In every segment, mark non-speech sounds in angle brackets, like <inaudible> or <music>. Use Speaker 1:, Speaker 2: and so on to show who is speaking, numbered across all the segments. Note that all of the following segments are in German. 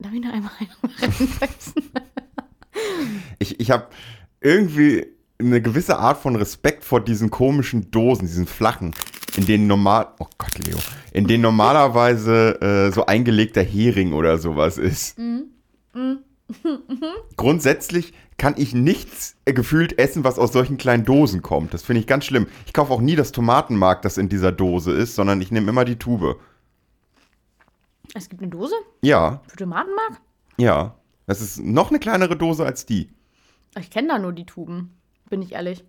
Speaker 1: Darf ich noch einmal reinsetzen? <laughs>
Speaker 2: Ich, ich habe irgendwie eine gewisse Art von Respekt vor diesen komischen Dosen, diesen flachen, in denen normal, oh Gott, Leo, in denen normalerweise äh, so eingelegter Hering oder sowas ist. <laughs> Grundsätzlich kann ich nichts äh, gefühlt essen, was aus solchen kleinen Dosen kommt. Das finde ich ganz schlimm. Ich kaufe auch nie das Tomatenmark, das in dieser Dose ist, sondern ich nehme immer die Tube.
Speaker 1: Es gibt eine Dose
Speaker 2: Ja,
Speaker 1: für Tomatenmark?
Speaker 2: ja. Das ist noch eine kleinere Dose als die.
Speaker 1: Ich kenne da nur die Tuben, bin ich ehrlich.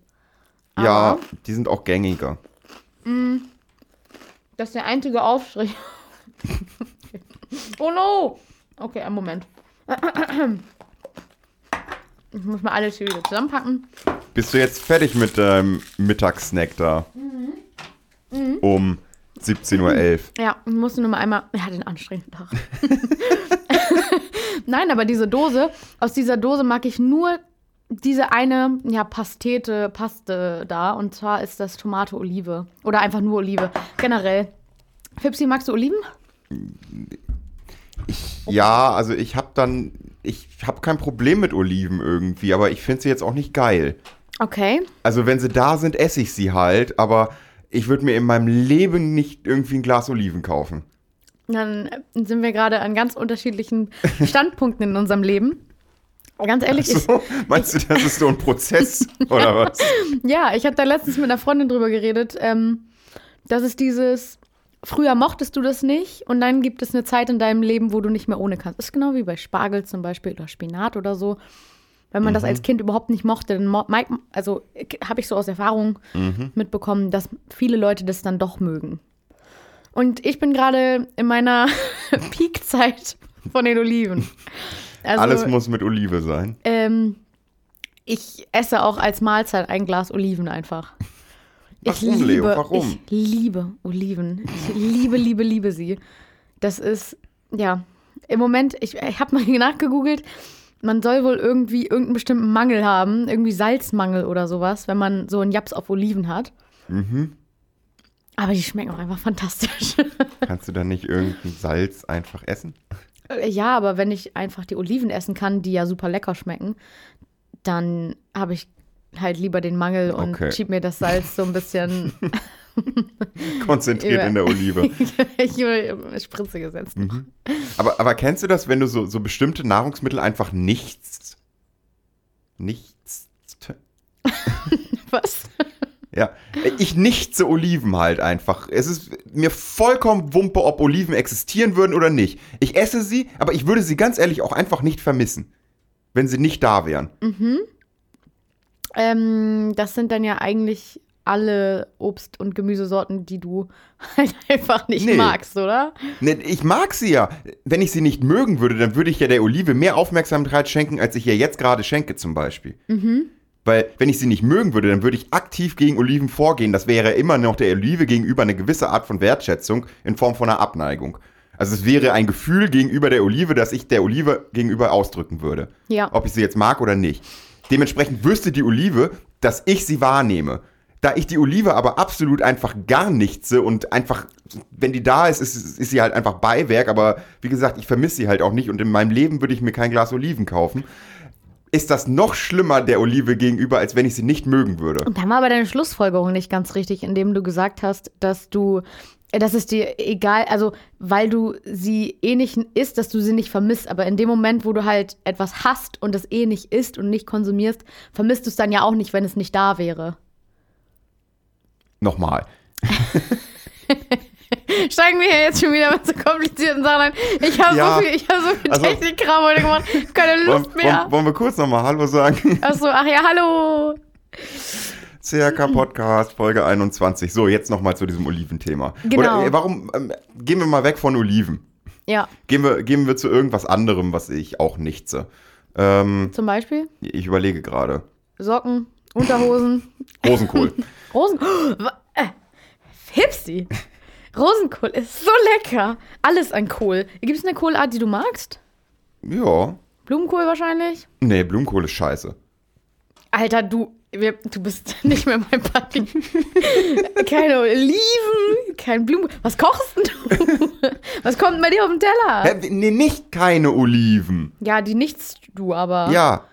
Speaker 2: Ja,
Speaker 1: Aber
Speaker 2: die sind auch gängiger.
Speaker 1: das ist der einzige Aufstrich. <laughs> oh no! Okay, einen Moment. Ich muss mal alles hier wieder zusammenpacken.
Speaker 2: Bist du jetzt fertig mit deinem Mittagssnack da? Um 17.11 Uhr.
Speaker 1: Ja, ich musste nur mal einmal. Er hat einen anstrengenden Tag. <laughs> Nein, aber diese Dose, aus dieser Dose mag ich nur diese eine, ja, Pastete, Paste da. Und zwar ist das Tomate Olive. Oder einfach nur Olive. Generell. Fipsi, magst du Oliven?
Speaker 2: Ja, also ich habe dann, ich habe kein Problem mit Oliven irgendwie, aber ich finde sie jetzt auch nicht geil.
Speaker 1: Okay.
Speaker 2: Also wenn sie da sind, esse ich sie halt, aber ich würde mir in meinem Leben nicht irgendwie ein Glas Oliven kaufen.
Speaker 1: Dann sind wir gerade an ganz unterschiedlichen <laughs> Standpunkten in unserem Leben. Ganz ehrlich, ich,
Speaker 2: So, meinst du, das ist so ein Prozess oder <laughs> was?
Speaker 1: ja, ich habe da letztens mit einer Freundin drüber geredet. Ähm, das ist dieses, früher mochtest du das nicht und dann gibt es eine Zeit in deinem Leben, wo du nicht mehr ohne kannst. Das ist genau wie bei Spargel zum Beispiel oder Spinat oder so. Wenn man das als Kind überhaupt nicht mochte, also habe ich so aus Erfahrung mitbekommen, dass viele Leute das dann doch mögen. Und ich bin gerade in meiner <laughs> Peakzeit von den Oliven. Also,
Speaker 2: Alles muss mit Olive sein.
Speaker 1: ähm, ich esse auch als Mahlzeit ein Glas Oliven einfach. Ich
Speaker 2: Warum,
Speaker 1: liebe,
Speaker 2: Leo? Warum?
Speaker 1: Ich liebe Oliven. Ich liebe, liebe, liebe sie. Das ist, ja, im Moment, ich, ich habe mal <laughs> nachgegoogelt, man soll wohl irgendwie irgendeinen bestimmten Mangel haben, irgendwie Salzmangel oder sowas, wenn man so einen Japs auf Oliven hat.
Speaker 2: Mhm.
Speaker 1: Aber die schmecken auch einfach fantastisch. <laughs>
Speaker 2: Kannst du dann nicht irgendein Salz einfach essen?
Speaker 1: ja, aber wenn ich einfach die Oliven essen kann, die ja super lecker schmecken, dann habe ich halt lieber den Mangel und
Speaker 2: Okay.
Speaker 1: schieb mir das Salz so ein bisschen <laughs> <laughs>
Speaker 2: Konzentriert
Speaker 1: Über-
Speaker 2: in der Olive. <laughs>
Speaker 1: ich über Spritze gesetzt.
Speaker 2: Mhm. Aber, aber kennst du das, wenn du so, so bestimmte Nahrungsmittel einfach nichts. Nichts. <laughs>
Speaker 1: Was?
Speaker 2: Ja, ich nichtse Oliven halt einfach. Es ist mir vollkommen Wumpe, ob Oliven existieren würden oder nicht. Ich esse sie, aber ich würde sie ganz ehrlich auch einfach nicht vermissen, wenn sie nicht da wären.
Speaker 1: Ähm, das sind dann ja eigentlich alle Obst- und Gemüsesorten, die du <laughs> halt einfach nicht
Speaker 2: Nee.
Speaker 1: magst, oder?
Speaker 2: Ne, ich mag sie ja. Wenn ich sie nicht mögen würde, dann würde ich ja der Olive mehr Aufmerksamkeit schenken, als ich ihr jetzt gerade schenke zum Beispiel. Weil, wenn ich sie nicht mögen würde, dann würde ich aktiv gegen Oliven vorgehen. Das wäre immer noch der Olive gegenüber eine gewisse Art von Wertschätzung in Form von einer Abneigung. Also es wäre ein Gefühl gegenüber der Olive, das ich der Olive gegenüber ausdrücken würde.
Speaker 1: Ja.
Speaker 2: Ob ich sie jetzt mag oder nicht. Dementsprechend wüsste die Olive, dass ich sie wahrnehme. Da ich die Olive aber absolut einfach gar nichtse und einfach, wenn die da ist, ist, ist sie halt einfach Beiwerk. Aber wie gesagt, ich vermisse sie halt auch nicht und in meinem Leben würde ich mir kein Glas Oliven kaufen. Ist das noch schlimmer der Olive gegenüber, als wenn ich sie nicht mögen würde?
Speaker 1: Und dann war aber deine Schlussfolgerung nicht ganz richtig, indem du gesagt hast, dass du, dass es dir egal, also weil du sie eh nicht isst, dass du sie nicht vermisst. Aber in dem Moment, wo du halt etwas hast und es eh nicht isst und nicht konsumierst, vermisst du es dann ja auch nicht, wenn es nicht da wäre.
Speaker 2: Nochmal. <laughs>
Speaker 1: Steigen wir hier jetzt schon wieder mit so komplizierten Sachen ein. Ich habe
Speaker 2: Ja,
Speaker 1: so viel, ich habe so viel
Speaker 2: also-
Speaker 1: Technikkram heute gemacht. Keine
Speaker 2: Wollen,
Speaker 1: Lust mehr.
Speaker 2: wollen, wollen wir kurz nochmal Hallo sagen?
Speaker 1: Achso, ach ja, hallo.
Speaker 2: CRK Podcast, Folge 21. So, jetzt nochmal zu diesem Oliventhema.
Speaker 1: Genau.
Speaker 2: Oder äh, warum, ähm, gehen wir mal weg von Oliven.
Speaker 1: Ja,
Speaker 2: Gehen wir, gehen wir zu irgendwas anderem, was ich auch nichtse. Ähm,
Speaker 1: zum Beispiel
Speaker 2: ich überlege gerade.
Speaker 1: Socken, Unterhosen,
Speaker 2: Rosenkohl. <laughs>
Speaker 1: Rosen. Wa- Äh, Hipsi. Rosenkohl ist so lecker. Alles an Kohl. Gibt es eine Kohlart, die du magst?
Speaker 2: ja.
Speaker 1: Blumenkohl wahrscheinlich?
Speaker 2: Nee, Blumenkohl ist scheiße.
Speaker 1: Alter, du. Wir, du bist <laughs> nicht mehr mein Papi. Keine Oliven, kein Blumen. Was kochst denn du? <laughs> Was kommt bei dir auf den Teller?
Speaker 2: Hä, nee, nicht keine Oliven.
Speaker 1: Ja, die nichts du aber.
Speaker 2: Ja.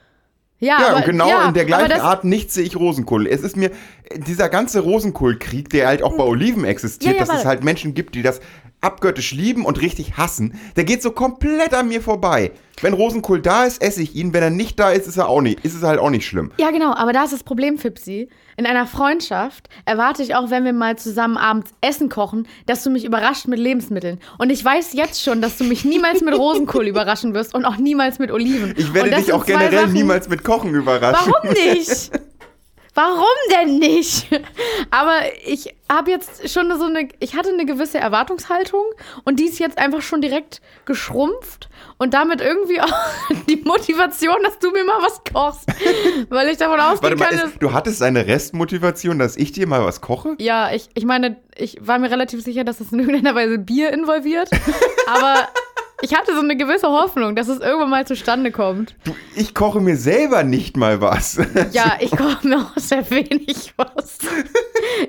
Speaker 1: Ja,
Speaker 2: Ja,
Speaker 1: aber,
Speaker 2: und genau
Speaker 1: ja,
Speaker 2: in der gleichen Art nicht sehe ich Rosenkohl. Es ist mir, dieser ganze Rosenkohlkrieg, der halt auch bei Oliven existiert,
Speaker 1: Ja,
Speaker 2: dass es halt Menschen gibt, die das abgöttisch lieben und richtig hassen, der geht so komplett an mir vorbei. Wenn Rosenkohl da ist, esse ich ihn. Wenn er nicht da ist, ist er auch nicht, ist es halt auch nicht schlimm.
Speaker 1: Ja, genau, aber da ist das Problem, Fipsi. In einer Freundschaft erwarte ich auch, wenn wir mal zusammen abends Essen kochen, dass du mich überrascht mit Lebensmitteln. Und ich weiß jetzt schon, dass du mich niemals mit Rosenkohl <laughs> überraschen wirst und auch niemals mit Oliven.
Speaker 2: Ich werde dich auch generell
Speaker 1: Sachen-
Speaker 2: niemals mit Kochen überraschen.
Speaker 1: Warum nicht? <laughs> Warum denn nicht? <laughs> Aber ich habe jetzt schon so eine, ich hatte eine gewisse Erwartungshaltung und die ist jetzt einfach schon direkt geschrumpft und damit irgendwie auch <laughs> die Motivation, dass du mir mal was kochst, <laughs> weil ich davon
Speaker 2: mal,
Speaker 1: kann,
Speaker 2: ist, du hattest eine Restmotivation, dass ich dir mal was koche?
Speaker 1: ja, ich, ich meine, ich war mir relativ sicher, dass es in irgendeiner Weise Bier involviert, aber ich hatte so eine gewisse Hoffnung, dass es irgendwann mal zustande kommt.
Speaker 2: Du, ich koche mir selber nicht mal was. <laughs>
Speaker 1: Ja, ich <laughs> koche mir auch sehr wenig was.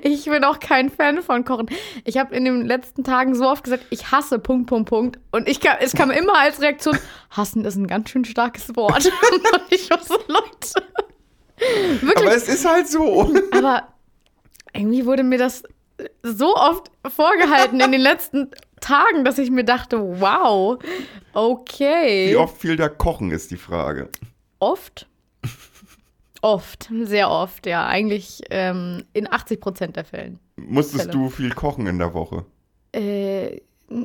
Speaker 1: Ich bin auch kein Fan von Kochen. Ich habe in den letzten Tagen so oft gesagt, ich hasse Punkt, Punkt, Punkt. Und ich kam, es kam immer als Reaktion, hassen ist ein ganz schön starkes Wort. <laughs> Und ich war so, Leute. Wirklich.
Speaker 2: Aber es ist halt so.
Speaker 1: Aber irgendwie wurde mir das so oft vorgehalten in den letzten Tagen, dass ich mir dachte, wow, okay.
Speaker 2: Wie oft viel da kochen, ist die Frage.
Speaker 1: Oft? Oft, sehr oft, ja. Eigentlich ähm, in 80 Prozent der Fällen.
Speaker 2: Musstest
Speaker 1: Fälle.
Speaker 2: du viel kochen in der Woche?
Speaker 1: Äh,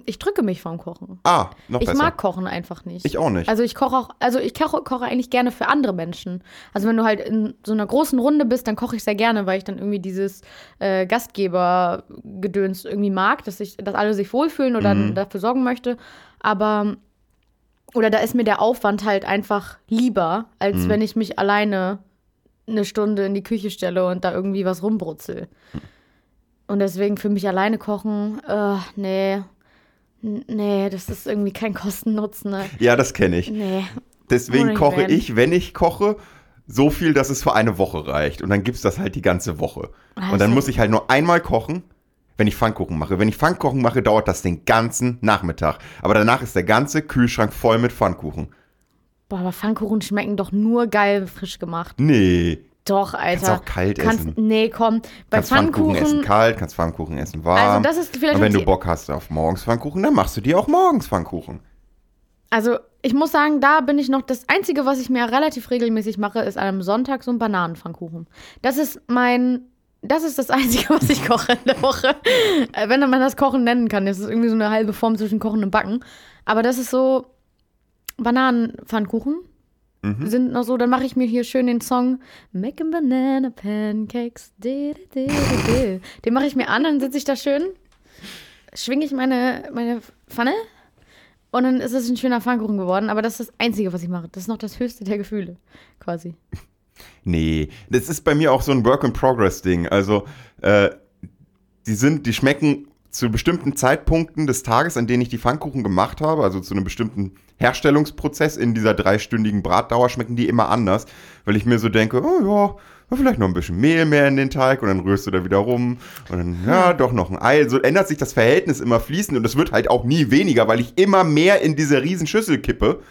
Speaker 1: ich drücke mich vom Kochen.
Speaker 2: Ah, noch
Speaker 1: Ich
Speaker 2: besser.
Speaker 1: mag Kochen einfach nicht.
Speaker 2: Ich auch nicht.
Speaker 1: Also ich koche auch, also ich koche, koche eigentlich gerne für andere Menschen. Also wenn du halt in so einer großen Runde bist, dann koche ich sehr gerne, weil ich dann irgendwie dieses äh, Gastgebergedöns irgendwie mag, dass ich, dass alle sich wohlfühlen oder
Speaker 2: Mhm.
Speaker 1: dafür sorgen möchte. Aber oder da ist mir der Aufwand halt einfach lieber, als
Speaker 2: Mhm.
Speaker 1: wenn ich mich alleine eine Stunde in die Küche stelle und da irgendwie was rumbrutzel. Und deswegen für mich alleine kochen, äh, nee. Nee, das ist irgendwie kein Kosten-Nutzen. Ne?
Speaker 2: ja, das kenne ich.
Speaker 1: Nee.
Speaker 2: Deswegen koche
Speaker 1: Fan.
Speaker 2: ich, wenn ich koche, so viel, dass es für eine Woche reicht. Und dann gibt es das halt die ganze Woche. Und dann
Speaker 1: Also-
Speaker 2: muss ich halt nur einmal kochen, wenn ich Pfannkuchen mache. Wenn ich Pfannkuchen mache, dauert das den ganzen Nachmittag. Aber danach ist der ganze Kühlschrank voll mit Pfannkuchen.
Speaker 1: Boah, aber Pfannkuchen schmecken doch nur geil frisch gemacht.
Speaker 2: Nee.
Speaker 1: Doch, Alter.
Speaker 2: Kannst auch kalt
Speaker 1: Kannst,
Speaker 2: essen.
Speaker 1: Nee, komm. Bei
Speaker 2: Kannst Pfannkuchen
Speaker 1: Pfannkuchen.
Speaker 2: essen kalt, kannst Pfannkuchen essen warm.
Speaker 1: Also das ist vielleicht
Speaker 2: Und wenn du. Bock hast auf morgens Pfannkuchen, dann machst du dir auch morgens Pfannkuchen.
Speaker 1: Also, ich muss sagen, da bin ich noch. Das Einzige, was ich mir relativ regelmäßig mache, ist an einem Sonntag so ein Bananenpfannkuchen. Das ist mein. Das ist das <laughs> Einzige, was ich koche in der Woche. Äh, Wenn man das Kochen nennen kann. Das ist irgendwie so eine halbe Form zwischen Kochen und Backen. Aber das ist so. Bananenpfannkuchen
Speaker 2: Mhm.
Speaker 1: sind noch so. Dann mache ich mir hier schön den Song Making Banana Pancakes. di, di, di. Den mache ich mir an, dann sitze ich da schön, schwinge ich meine, meine Pfanne und dann ist es ein schöner Pfannkuchen geworden. Aber das ist das Einzige, was ich mache. Das ist noch das höchste der Gefühle, quasi.
Speaker 2: Nee, das ist bei mir auch so ein Work-in-Progress-Ding. Also, äh, die sind, die schmecken zu bestimmten Zeitpunkten des Tages, an denen ich die Pfannkuchen gemacht habe, also zu einem bestimmten Herstellungsprozess in dieser dreistündigen Bratdauer, schmecken die immer anders, weil ich mir so denke, oh ja, vielleicht noch ein bisschen Mehl mehr in den Teig und dann rührst du da wieder rum und dann, ja, doch noch ein Ei. So ändert sich das Verhältnis immer fließend und es wird halt auch nie weniger, weil ich immer mehr in diese riesen Schüssel kippe.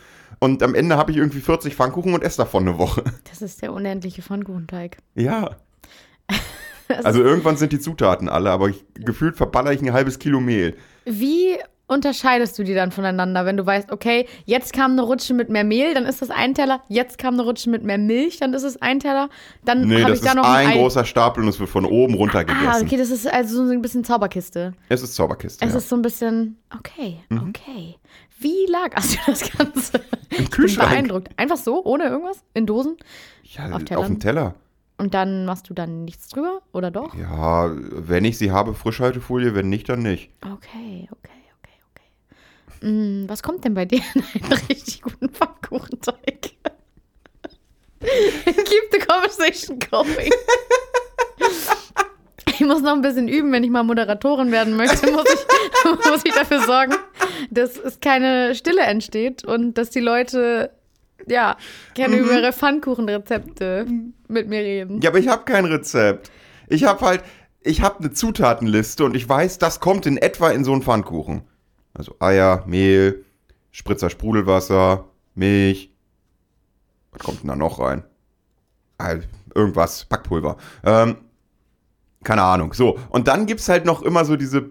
Speaker 2: Und am Ende habe ich irgendwie 40 Pfannkuchen und esse davon eine Woche.
Speaker 1: Das ist der unendliche Pfannkuchenteig.
Speaker 2: Ja. <laughs> Also irgendwann sind die Zutaten alle, aber ich, gefühlt verballer ich ein halbes Kilo Mehl.
Speaker 1: Wie unterscheidest du die dann voneinander, wenn du weißt, okay, jetzt kam eine Rutsche mit mehr Mehl, dann ist das ein Teller, jetzt kam eine Rutsche mit mehr Milch, dann ist es ein Teller, dann
Speaker 2: Nee,
Speaker 1: habe ich da
Speaker 2: ist
Speaker 1: noch
Speaker 2: ein
Speaker 1: Ei.
Speaker 2: großer Stapel und es wird von oben runter gegessen.
Speaker 1: Ah, okay, das ist also so ein bisschen Zauberkiste.
Speaker 2: Es ist Zauberkiste.
Speaker 1: Es
Speaker 2: ja.
Speaker 1: ist so ein bisschen, okay,
Speaker 2: Mhm.
Speaker 1: okay. Wie lagerst <laughs> du das Ganze?
Speaker 2: Im
Speaker 1: Ich bin
Speaker 2: Kühlschrank.
Speaker 1: beeindruckt. Einfach so, ohne irgendwas? In Dosen?
Speaker 2: Ja,
Speaker 1: auf
Speaker 2: auf, dem Teller.
Speaker 1: Und dann machst du dann nichts drüber? Oder doch?
Speaker 2: Ja, wenn ich sie habe, Frischhaltefolie, wenn nicht, dann nicht.
Speaker 1: Okay, okay. Mm, was kommt denn bei dir in einen <laughs> richtig guten Pfannkuchenteig? <laughs> Keep the conversation going. Ich muss noch ein bisschen üben, wenn ich mal Moderatorin werden möchte, muss ich, <laughs> muss ich dafür sorgen, dass es keine Stille entsteht und dass die Leute ja, gerne über ihre Pfannkuchenrezepte mit mir reden.
Speaker 2: Ja, aber ich habe kein Rezept. Ich habe halt, ich habe eine Zutatenliste und ich weiß, das kommt in etwa in so einen Pfannkuchen. Also Eier, Mehl, Spritzer Sprudelwasser, Milch. Was kommt denn da noch rein? Ah, irgendwas, Backpulver. Ähm, keine Ahnung. So, und dann gibt's halt noch immer so diese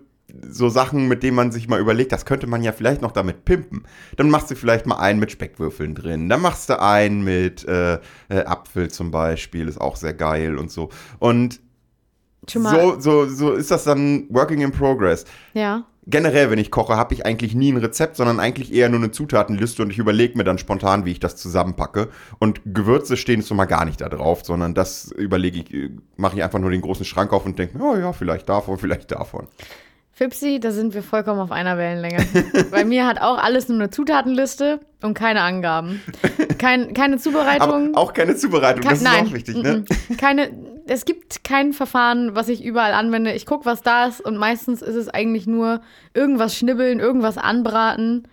Speaker 2: so Sachen, mit denen man sich mal überlegt, das könnte man ja vielleicht noch damit pimpen. Dann machst du vielleicht mal einen mit Speckwürfeln drin. Dann machst du einen mit äh, äh, Apfel zum Beispiel, ist auch sehr geil und so. Und so, so, so ist das dann Working in Progress.
Speaker 1: ja.
Speaker 2: Generell, wenn ich koche, habe ich eigentlich nie ein Rezept, sondern eigentlich eher nur eine Zutatenliste und ich überlege mir dann spontan, wie ich das zusammenpacke. Und Gewürze stehen so mal gar nicht da drauf, sondern das überlege ich, äh, mache ich einfach nur den großen Schrank auf und denke, oh ja, vielleicht davon, <laughs> vielleicht davon.
Speaker 1: Fipsi, da sind wir vollkommen auf einer Wellenlänge. <laughs> Bei mir hat auch alles nur eine Zutatenliste und keine Angaben. Kein, keine
Speaker 2: Aber
Speaker 1: Zubereitung.
Speaker 2: auch keine Zubereitung, das ist
Speaker 1: nein,
Speaker 2: auch wichtig, ne?
Speaker 1: Keine, es gibt kein Verfahren, was ich überall anwende. Ich gucke, was da ist und meistens ist es eigentlich nur irgendwas schnibbeln, irgendwas anbraten,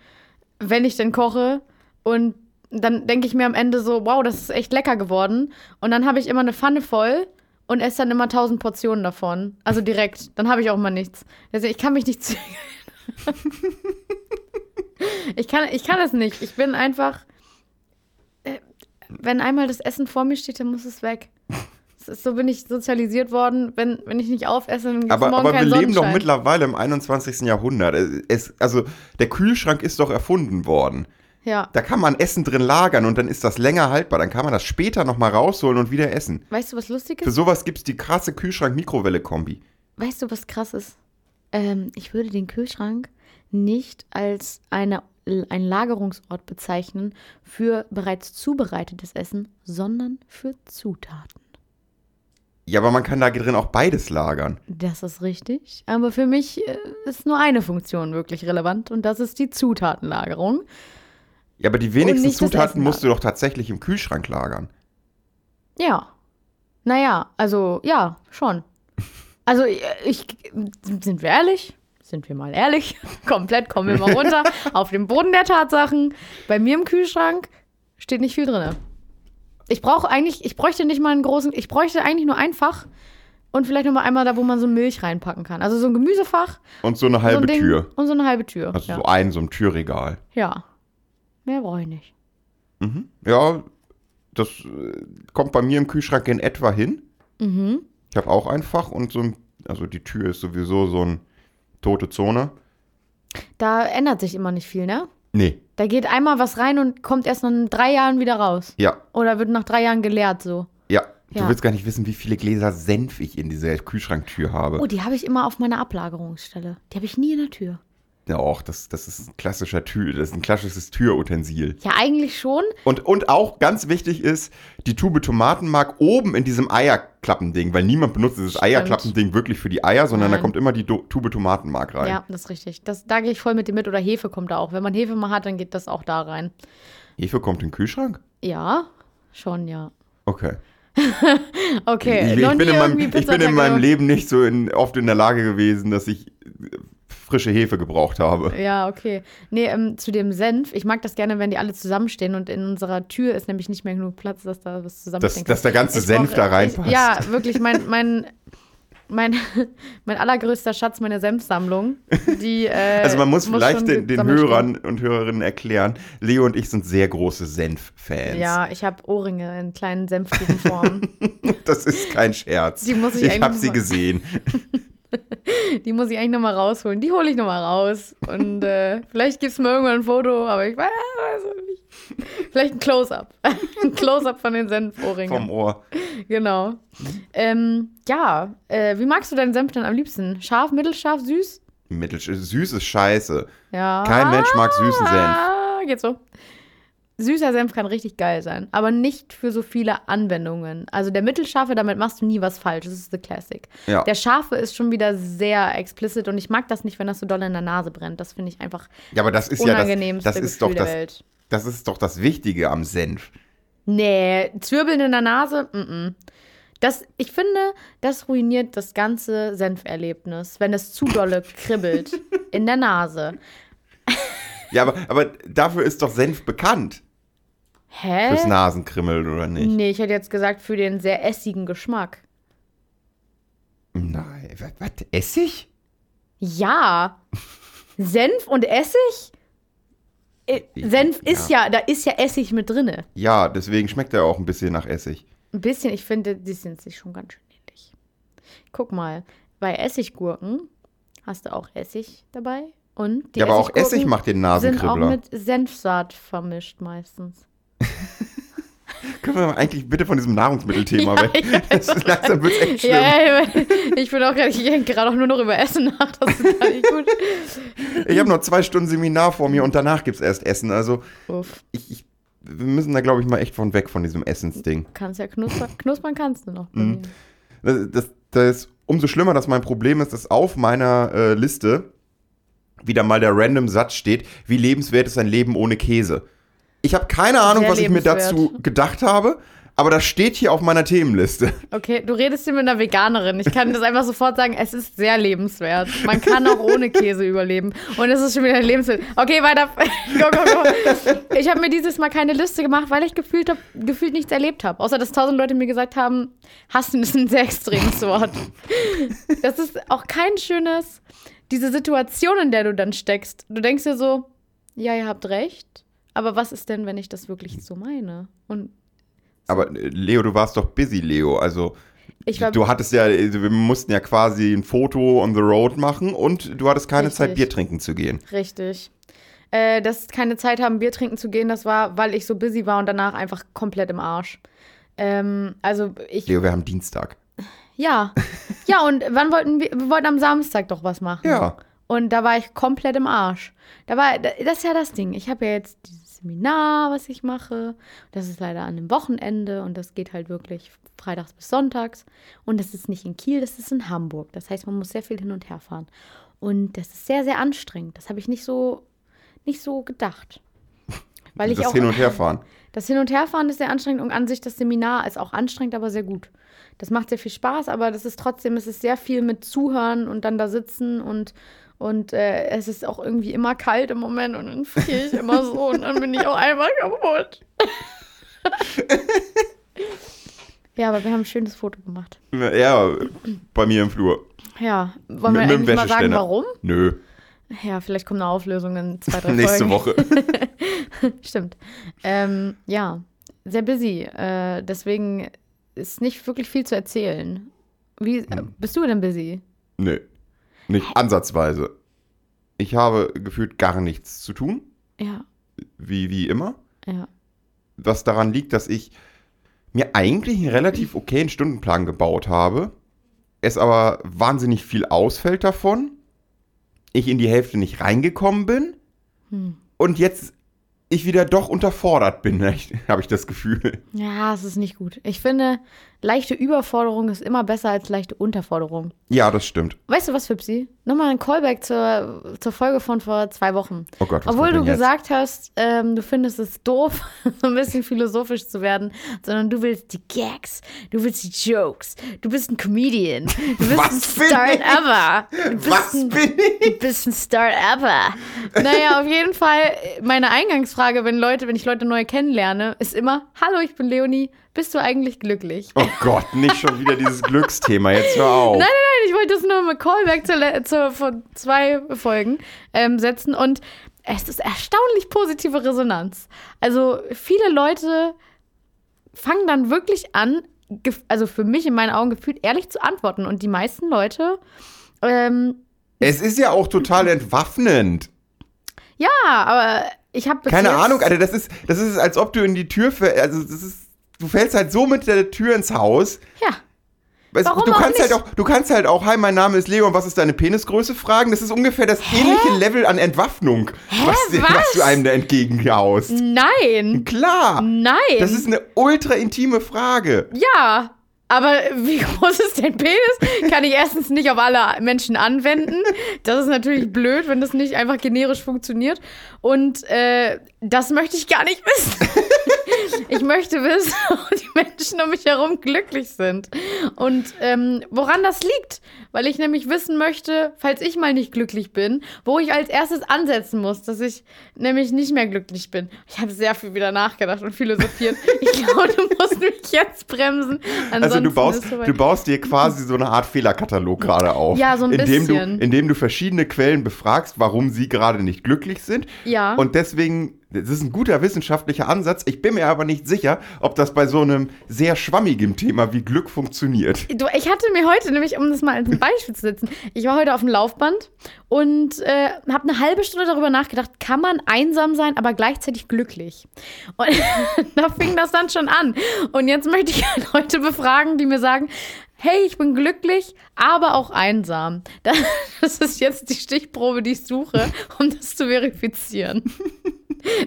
Speaker 1: wenn ich denn koche. Und dann denke ich mir am Ende so, wow, das ist echt lecker geworden. Und dann habe ich immer eine Pfanne voll und esse dann immer tausend Portionen davon. Also direkt. Dann habe ich auch mal nichts. Also ich kann mich nicht zügeln. <laughs> ich, kann, ich kann es nicht. Ich bin einfach. äh, Wenn einmal das Essen vor mir steht, dann muss es weg. Das ist, so bin ich sozialisiert worden. Wenn, wenn ich nicht aufesse, dann gibt es
Speaker 2: Aber,
Speaker 1: morgen
Speaker 2: aber wir leben doch mittlerweile im 21. Jahrhundert. Es, also der Kühlschrank ist doch erfunden worden.
Speaker 1: Ja.
Speaker 2: Da kann man Essen drin lagern und dann ist das länger haltbar. Dann kann man das später nochmal rausholen und wieder essen.
Speaker 1: Weißt du, was lustig
Speaker 2: Für
Speaker 1: ist?
Speaker 2: sowas gibt es die krasse Kühlschrank-Mikrowelle-Kombi.
Speaker 1: Weißt du, was krass ist? Ähm, ich würde den Kühlschrank nicht als eine, ein Lagerungsort bezeichnen für bereits zubereitetes Essen, sondern für Zutaten.
Speaker 2: Ja, aber man kann da drin auch beides lagern.
Speaker 1: Das ist richtig. Aber für mich äh, ist nur eine Funktion wirklich relevant und das ist die Zutatenlagerung.
Speaker 2: Ja, aber die wenigsten Zutaten musst du doch tatsächlich im Kühlschrank lagern.
Speaker 1: Ja. Naja, also ja, schon. Also äh, ich, sind wir ehrlich? Sind wir mal ehrlich? <laughs> Komplett kommen wir mal runter <laughs> auf den Boden der Tatsachen. Bei mir im Kühlschrank steht nicht viel drin. Ich brauche eigentlich, ich bräuchte nicht mal einen großen, ich bräuchte eigentlich nur ein Fach und vielleicht noch mal einmal da, wo man so Milch reinpacken kann. Also so ein Gemüsefach,
Speaker 2: Und so eine
Speaker 1: so
Speaker 2: halbe
Speaker 1: ein Ding
Speaker 2: Tür.
Speaker 1: und so eine halbe Tür.
Speaker 2: Also
Speaker 1: ja.
Speaker 2: so ein, so ein Türregal.
Speaker 1: ja. Mehr brauche ich nicht.
Speaker 2: Mhm. Ja, das äh, kommt bei mir im Kühlschrank in etwa hin.
Speaker 1: Mhm.
Speaker 2: Ich habe auch ein Fach und so ein, also die Tür ist sowieso so ein tote Zone.
Speaker 1: Da ändert sich immer nicht viel, ne?
Speaker 2: Nee,
Speaker 1: Da geht einmal was rein und kommt erst nach drei Jahren wieder raus.
Speaker 2: ja,
Speaker 1: Oder wird nach drei Jahren geleert so.
Speaker 2: ja. Du
Speaker 1: Ja.
Speaker 2: willst gar nicht wissen, wie viele Gläser Senf ich in dieser Kühlschranktür habe.
Speaker 1: Oh, die habe ich immer auf meiner Ablagerungsstelle. Die habe ich nie in der Tür.
Speaker 2: Ja, auch, das, das ist ein klassischer Tür, das ist ein klassisches Türutensil.
Speaker 1: Ja, eigentlich schon.
Speaker 2: Und, und auch ganz wichtig ist, die Tube Tomatenmark oben in diesem Eierklappending, weil niemand benutzt dieses
Speaker 1: Stimmt.
Speaker 2: Eierklappending wirklich für die Eier, sondern da
Speaker 1: Nein.
Speaker 2: kommt immer die Do Tube Tomatenmark rein.
Speaker 1: Ja, das ist richtig. Das, da gehe ich voll mit dir mit. Oder Hefe kommt da auch. Wenn man Hefe mal hat, dann geht das auch da rein.
Speaker 2: Hefe kommt in den Kühlschrank?
Speaker 1: Ja, schon, ja.
Speaker 2: Okay. <laughs>
Speaker 1: Okay,
Speaker 2: ich, ich, bin in meinem, ich bin in meinem. Leben nicht so in, oft in der Lage gewesen, dass ich frische Hefe gebraucht habe.
Speaker 1: Ja, okay. Nee, ähm, zu dem Senf. Ich mag das gerne, wenn die alle zusammenstehen und in unserer Tür ist nämlich nicht mehr genug Platz, dass da was zusammenstehen
Speaker 2: dass der ganze
Speaker 1: Ich
Speaker 2: Senf
Speaker 1: brauch-
Speaker 2: da reinpasst.
Speaker 1: Ich, ja, wirklich, mein, mein, mein, <laughs> mein allergrößter Schatz, meine Senfsammlung. Die, äh,
Speaker 2: Also man muss vielleicht
Speaker 1: schon
Speaker 2: den, den Hörern und Hörerinnen erklären, Leo und ich sind sehr große Senf-Fans.
Speaker 1: Ja, ich habe Ohrringe in kleinen Senfkuchenformen. <laughs>
Speaker 2: Das ist kein Scherz.
Speaker 1: Die muss ich
Speaker 2: ich habe sie gesehen. <laughs> <laughs>
Speaker 1: die muss ich eigentlich nochmal rausholen. Die hole ich nochmal raus. Und äh, vielleicht gibt es mir irgendwann ein Foto, aber ich weiß es nicht. Vielleicht ein Close-Up. <laughs> ein Close-Up von den Senfohrringen.
Speaker 2: Vom Ohr.
Speaker 1: Genau. Ähm, ja, äh, wie magst du deinen Senf denn am liebsten? Scharf, mittelscharf, süß?
Speaker 2: Mittel, süß ist scheiße.
Speaker 1: Ja.
Speaker 2: Kein Mensch mag süßen Senf.
Speaker 1: Ah, geht so. Süßer Senf kann richtig geil sein, aber nicht für so viele Anwendungen. Also der mittelscharfe, damit machst du nie was falsch. Das ist the classic.
Speaker 2: Ja.
Speaker 1: Der scharfe ist schon wieder sehr explicit und ich mag das nicht, wenn das so doll in der Nase brennt. Das finde ich einfach
Speaker 2: Ja, aber das ist ja das, das ist
Speaker 1: Gefühl
Speaker 2: doch das,
Speaker 1: Welt.
Speaker 2: das ist doch das Wichtige am Senf.
Speaker 1: Nee, Zwirbeln in der Nase, mm -mm. Das, ich finde, das ruiniert das ganze Senferlebnis, wenn es zu dolle <laughs> kribbelt in der Nase.
Speaker 2: Ja, aber, aber dafür ist doch Senf bekannt.
Speaker 1: Hä?
Speaker 2: Fürs Nasenkrimmel oder nicht?
Speaker 1: Nee, ich hätte jetzt gesagt für den sehr essigen Geschmack.
Speaker 2: Nein, was, was? Essig?
Speaker 1: Ja. <laughs> Senf und Essig? Äh, Senf ist ja, da ist ja Essig mit drinne.
Speaker 2: Ja, deswegen schmeckt er auch ein bisschen nach Essig.
Speaker 1: Ein bisschen, ich finde, die sind sich schon ganz schön ähnlich. Guck mal, bei Essiggurken hast du auch Essig dabei. Und die
Speaker 2: ja, aber auch Essig macht den
Speaker 1: sind auch
Speaker 2: Nasenkribbler.
Speaker 1: mit Senfsaat vermischt meistens. <laughs>
Speaker 2: Können wir eigentlich bitte von diesem Nahrungsmittelthema <laughs>
Speaker 1: Ja,
Speaker 2: weg?
Speaker 1: ja. <laughs>
Speaker 2: Das ist langsam wird echt schlimm.
Speaker 1: Ja, ich bin auch gerade, ich denke gerade auch nur noch über Essen nach. Das ist gar nicht gut.
Speaker 2: Ich habe noch zwei Stunden Seminar vor mir und danach gibt es erst Essen. Also ich, ich, wir müssen da, glaube ich, mal echt von weg von diesem Essensding.
Speaker 1: kannst ja knuspern, knuspern kannst du noch.
Speaker 2: Mhm. Das, das, das ist umso schlimmer, dass mein Problem ist, dass auf meiner äh, Liste wieder mal der random Satz steht, wie lebenswert ist ein Leben ohne Käse. Ich habe keine Ahnung,
Speaker 1: Sehr
Speaker 2: was ich mir dazu gedacht habe, aber das steht hier auf meiner Themenliste.
Speaker 1: Okay, du redest hier mit einer Veganerin. Ich kann das einfach sofort sagen, es ist sehr lebenswert. Man kann auch ohne Käse überleben. Und es ist schon wieder lebenswert. Okay, weiter. <laughs> Go, go, go. Ich habe mir dieses Mal keine Liste gemacht, weil ich gefühlt, hab, gefühlt nichts erlebt habe. Außer, dass tausend Leute mir gesagt haben, hassen ist ein sehr extremes Wort. Das ist auch kein schönes, diese Situation, in der du dann steckst. Du denkst dir so, ja, ihr habt recht. Aber was ist denn, wenn ich das wirklich so meine? Und
Speaker 2: Aber äh, Leo, du warst doch busy, Leo. Also du hattest ja, wir mussten ja quasi ein Foto on the road machen und du hattest keine
Speaker 1: Richtig.
Speaker 2: Zeit, Bier trinken zu gehen.
Speaker 1: Richtig. Äh, dass keine Zeit haben, Bier trinken zu gehen, das war, weil ich so busy war und danach einfach komplett im Arsch. Ähm, also ich,
Speaker 2: Leo, wir haben Dienstag.
Speaker 1: ja. Ja, und wann wollten wir, wir wollten am Samstag doch was machen.
Speaker 2: Ja.
Speaker 1: Und da war ich komplett im Arsch. Da war, das ist ja das Ding. Ich habe ja jetzt Seminar, was ich mache. Das ist leider an einem Wochenende und das geht halt wirklich freitags bis sonntags. Und das ist nicht in Kiel, das ist in Hamburg. Das heißt, man muss sehr viel hin und her fahren. Und das ist sehr, sehr anstrengend. Das habe ich nicht so, nicht so gedacht. <laughs> Weil ich
Speaker 2: das
Speaker 1: auch,
Speaker 2: Hin- und <laughs> Herfahren.
Speaker 1: das Hin- und Herfahren ist sehr anstrengend und an sich das Seminar ist auch anstrengend, aber sehr gut. Das macht sehr viel Spaß, aber das ist trotzdem, es ist sehr viel mit Zuhören und dann da sitzen und, und äh, es ist auch irgendwie immer kalt im Moment und dann friere ich immer so und dann bin ich auch einmal kaputt. <laughs> ja, aber wir haben ein schönes Foto gemacht.
Speaker 2: Ja, bei mir im Flur.
Speaker 1: Ja, wollen
Speaker 2: Mit-
Speaker 1: wir
Speaker 2: mit
Speaker 1: mal sagen, warum?
Speaker 2: Nö,
Speaker 1: Ja, vielleicht kommt eine Auflösung in zwei, drei <laughs>
Speaker 2: nächste
Speaker 1: Folgen.
Speaker 2: Woche. <laughs>
Speaker 1: Stimmt. Ähm, ja, sehr busy. Äh, deswegen ist nicht wirklich viel zu erzählen. Wie äh, bist du denn busy?
Speaker 2: Nö, nicht ansatzweise. Ich habe gefühlt gar nichts zu tun,
Speaker 1: Ja,
Speaker 2: wie, wie immer.
Speaker 1: ja.
Speaker 2: Was daran liegt, dass ich mir eigentlich einen relativ okayen Stundenplan gebaut habe, es aber wahnsinnig viel ausfällt davon, ich in die Hälfte nicht reingekommen bin
Speaker 1: Hm.
Speaker 2: und jetzt ich wieder doch unterfordert bin, <laughs> habe ich das Gefühl.
Speaker 1: Ja, es ist nicht gut. Ich finde, leichte Überforderung ist immer besser als leichte Unterforderung.
Speaker 2: Ja, das stimmt.
Speaker 1: Weißt du was, Fipsi? Nochmal ein Callback zur, zur Folge von vor zwei Wochen.
Speaker 2: Oh Gott, was
Speaker 1: Obwohl du
Speaker 2: jetzt?
Speaker 1: gesagt hast, ähm, du findest es doof, <laughs> so ein bisschen philosophisch zu werden, sondern du willst die Gags, du willst die Jokes, du bist ein Comedian, du bist
Speaker 2: Was
Speaker 1: ein? Start-Upper. Du bist
Speaker 2: Was
Speaker 1: ein,
Speaker 2: bin
Speaker 1: Du
Speaker 2: ich?
Speaker 1: bist ein Start-Upper. Naja, auf jeden Fall, meine Eingangsfrage, wenn Leute, wenn ich Leute neu kennenlerne, ist immer: Hallo, ich bin Leonie, bist du eigentlich glücklich?
Speaker 2: Oh Gott, nicht schon wieder dieses <laughs> Glücksthema. Jetzt hör auf.
Speaker 1: Nein, nein, nein, ich wollte das nur mit Callback zur, le- zur, von zwei Folgen ähm, setzen und es ist erstaunlich positive Resonanz. Also viele Leute fangen dann wirklich an, also für mich in meinen Augen gefühlt ehrlich zu antworten und die meisten Leute, ähm,
Speaker 2: Es ist ja auch total <laughs> entwaffnend.
Speaker 1: ja, aber ich habe
Speaker 2: Keine Ahnung, Alter, das ist, das ist, als ob du in die Tür. Also, das ist, du fällst halt so mit der Tür ins Haus.
Speaker 1: Ja,
Speaker 2: Weißt,
Speaker 1: Warum
Speaker 2: du
Speaker 1: auch
Speaker 2: kannst
Speaker 1: nicht?
Speaker 2: halt auch, du kannst halt auch, hi, mein Name ist Leo und was ist deine Penisgröße fragen. Das ist ungefähr das ähnliche Level an Entwaffnung, was,
Speaker 1: was?
Speaker 2: was du einem da entgegenhaust.
Speaker 1: nein,
Speaker 2: Klar.
Speaker 1: nein.
Speaker 2: Das ist eine ultra intime Frage.
Speaker 1: Ja, aber wie groß ist dein Penis? Kann ich erstens nicht auf alle Menschen anwenden. Das ist natürlich blöd, wenn das nicht einfach generisch funktioniert. Und äh, das möchte ich gar nicht wissen. <laughs> Ich möchte wissen, <laughs> ob die Menschen um mich herum glücklich sind. Und ähm, woran das liegt. Weil ich nämlich wissen möchte, falls ich mal nicht glücklich bin, wo ich als erstes ansetzen muss, dass ich nämlich nicht mehr glücklich bin. Ich habe sehr viel wieder nachgedacht und philosophiert. Ich <laughs> glaube, du musst mich jetzt bremsen.
Speaker 2: Also
Speaker 1: Ansonsten
Speaker 2: du baust, du baust dir quasi so eine Art Fehlerkatalog gerade auf.
Speaker 1: Ja, so ein
Speaker 2: indem
Speaker 1: bisschen.
Speaker 2: Du, indem du verschiedene Quellen befragst, warum sie gerade nicht glücklich sind.
Speaker 1: Ja.
Speaker 2: Und deswegen, das ist ein guter wissenschaftlicher Ansatz. Ich bin mir aber nicht sicher, ob das bei so einem sehr schwammigen Thema wie Glück funktioniert.
Speaker 1: Du, ich hatte mir heute nämlich, um das mal als Beispiel zu setzen, <laughs> ich war heute auf dem Laufband und äh, habe eine halbe Stunde darüber nachgedacht, kann man einsam sein, aber gleichzeitig glücklich? Und <laughs> da fing das dann schon an. Und jetzt möchte ich Leute befragen, die mir sagen, hey, ich bin glücklich, aber auch einsam. <laughs> Das ist jetzt die Stichprobe, die ich suche, um das zu verifizieren.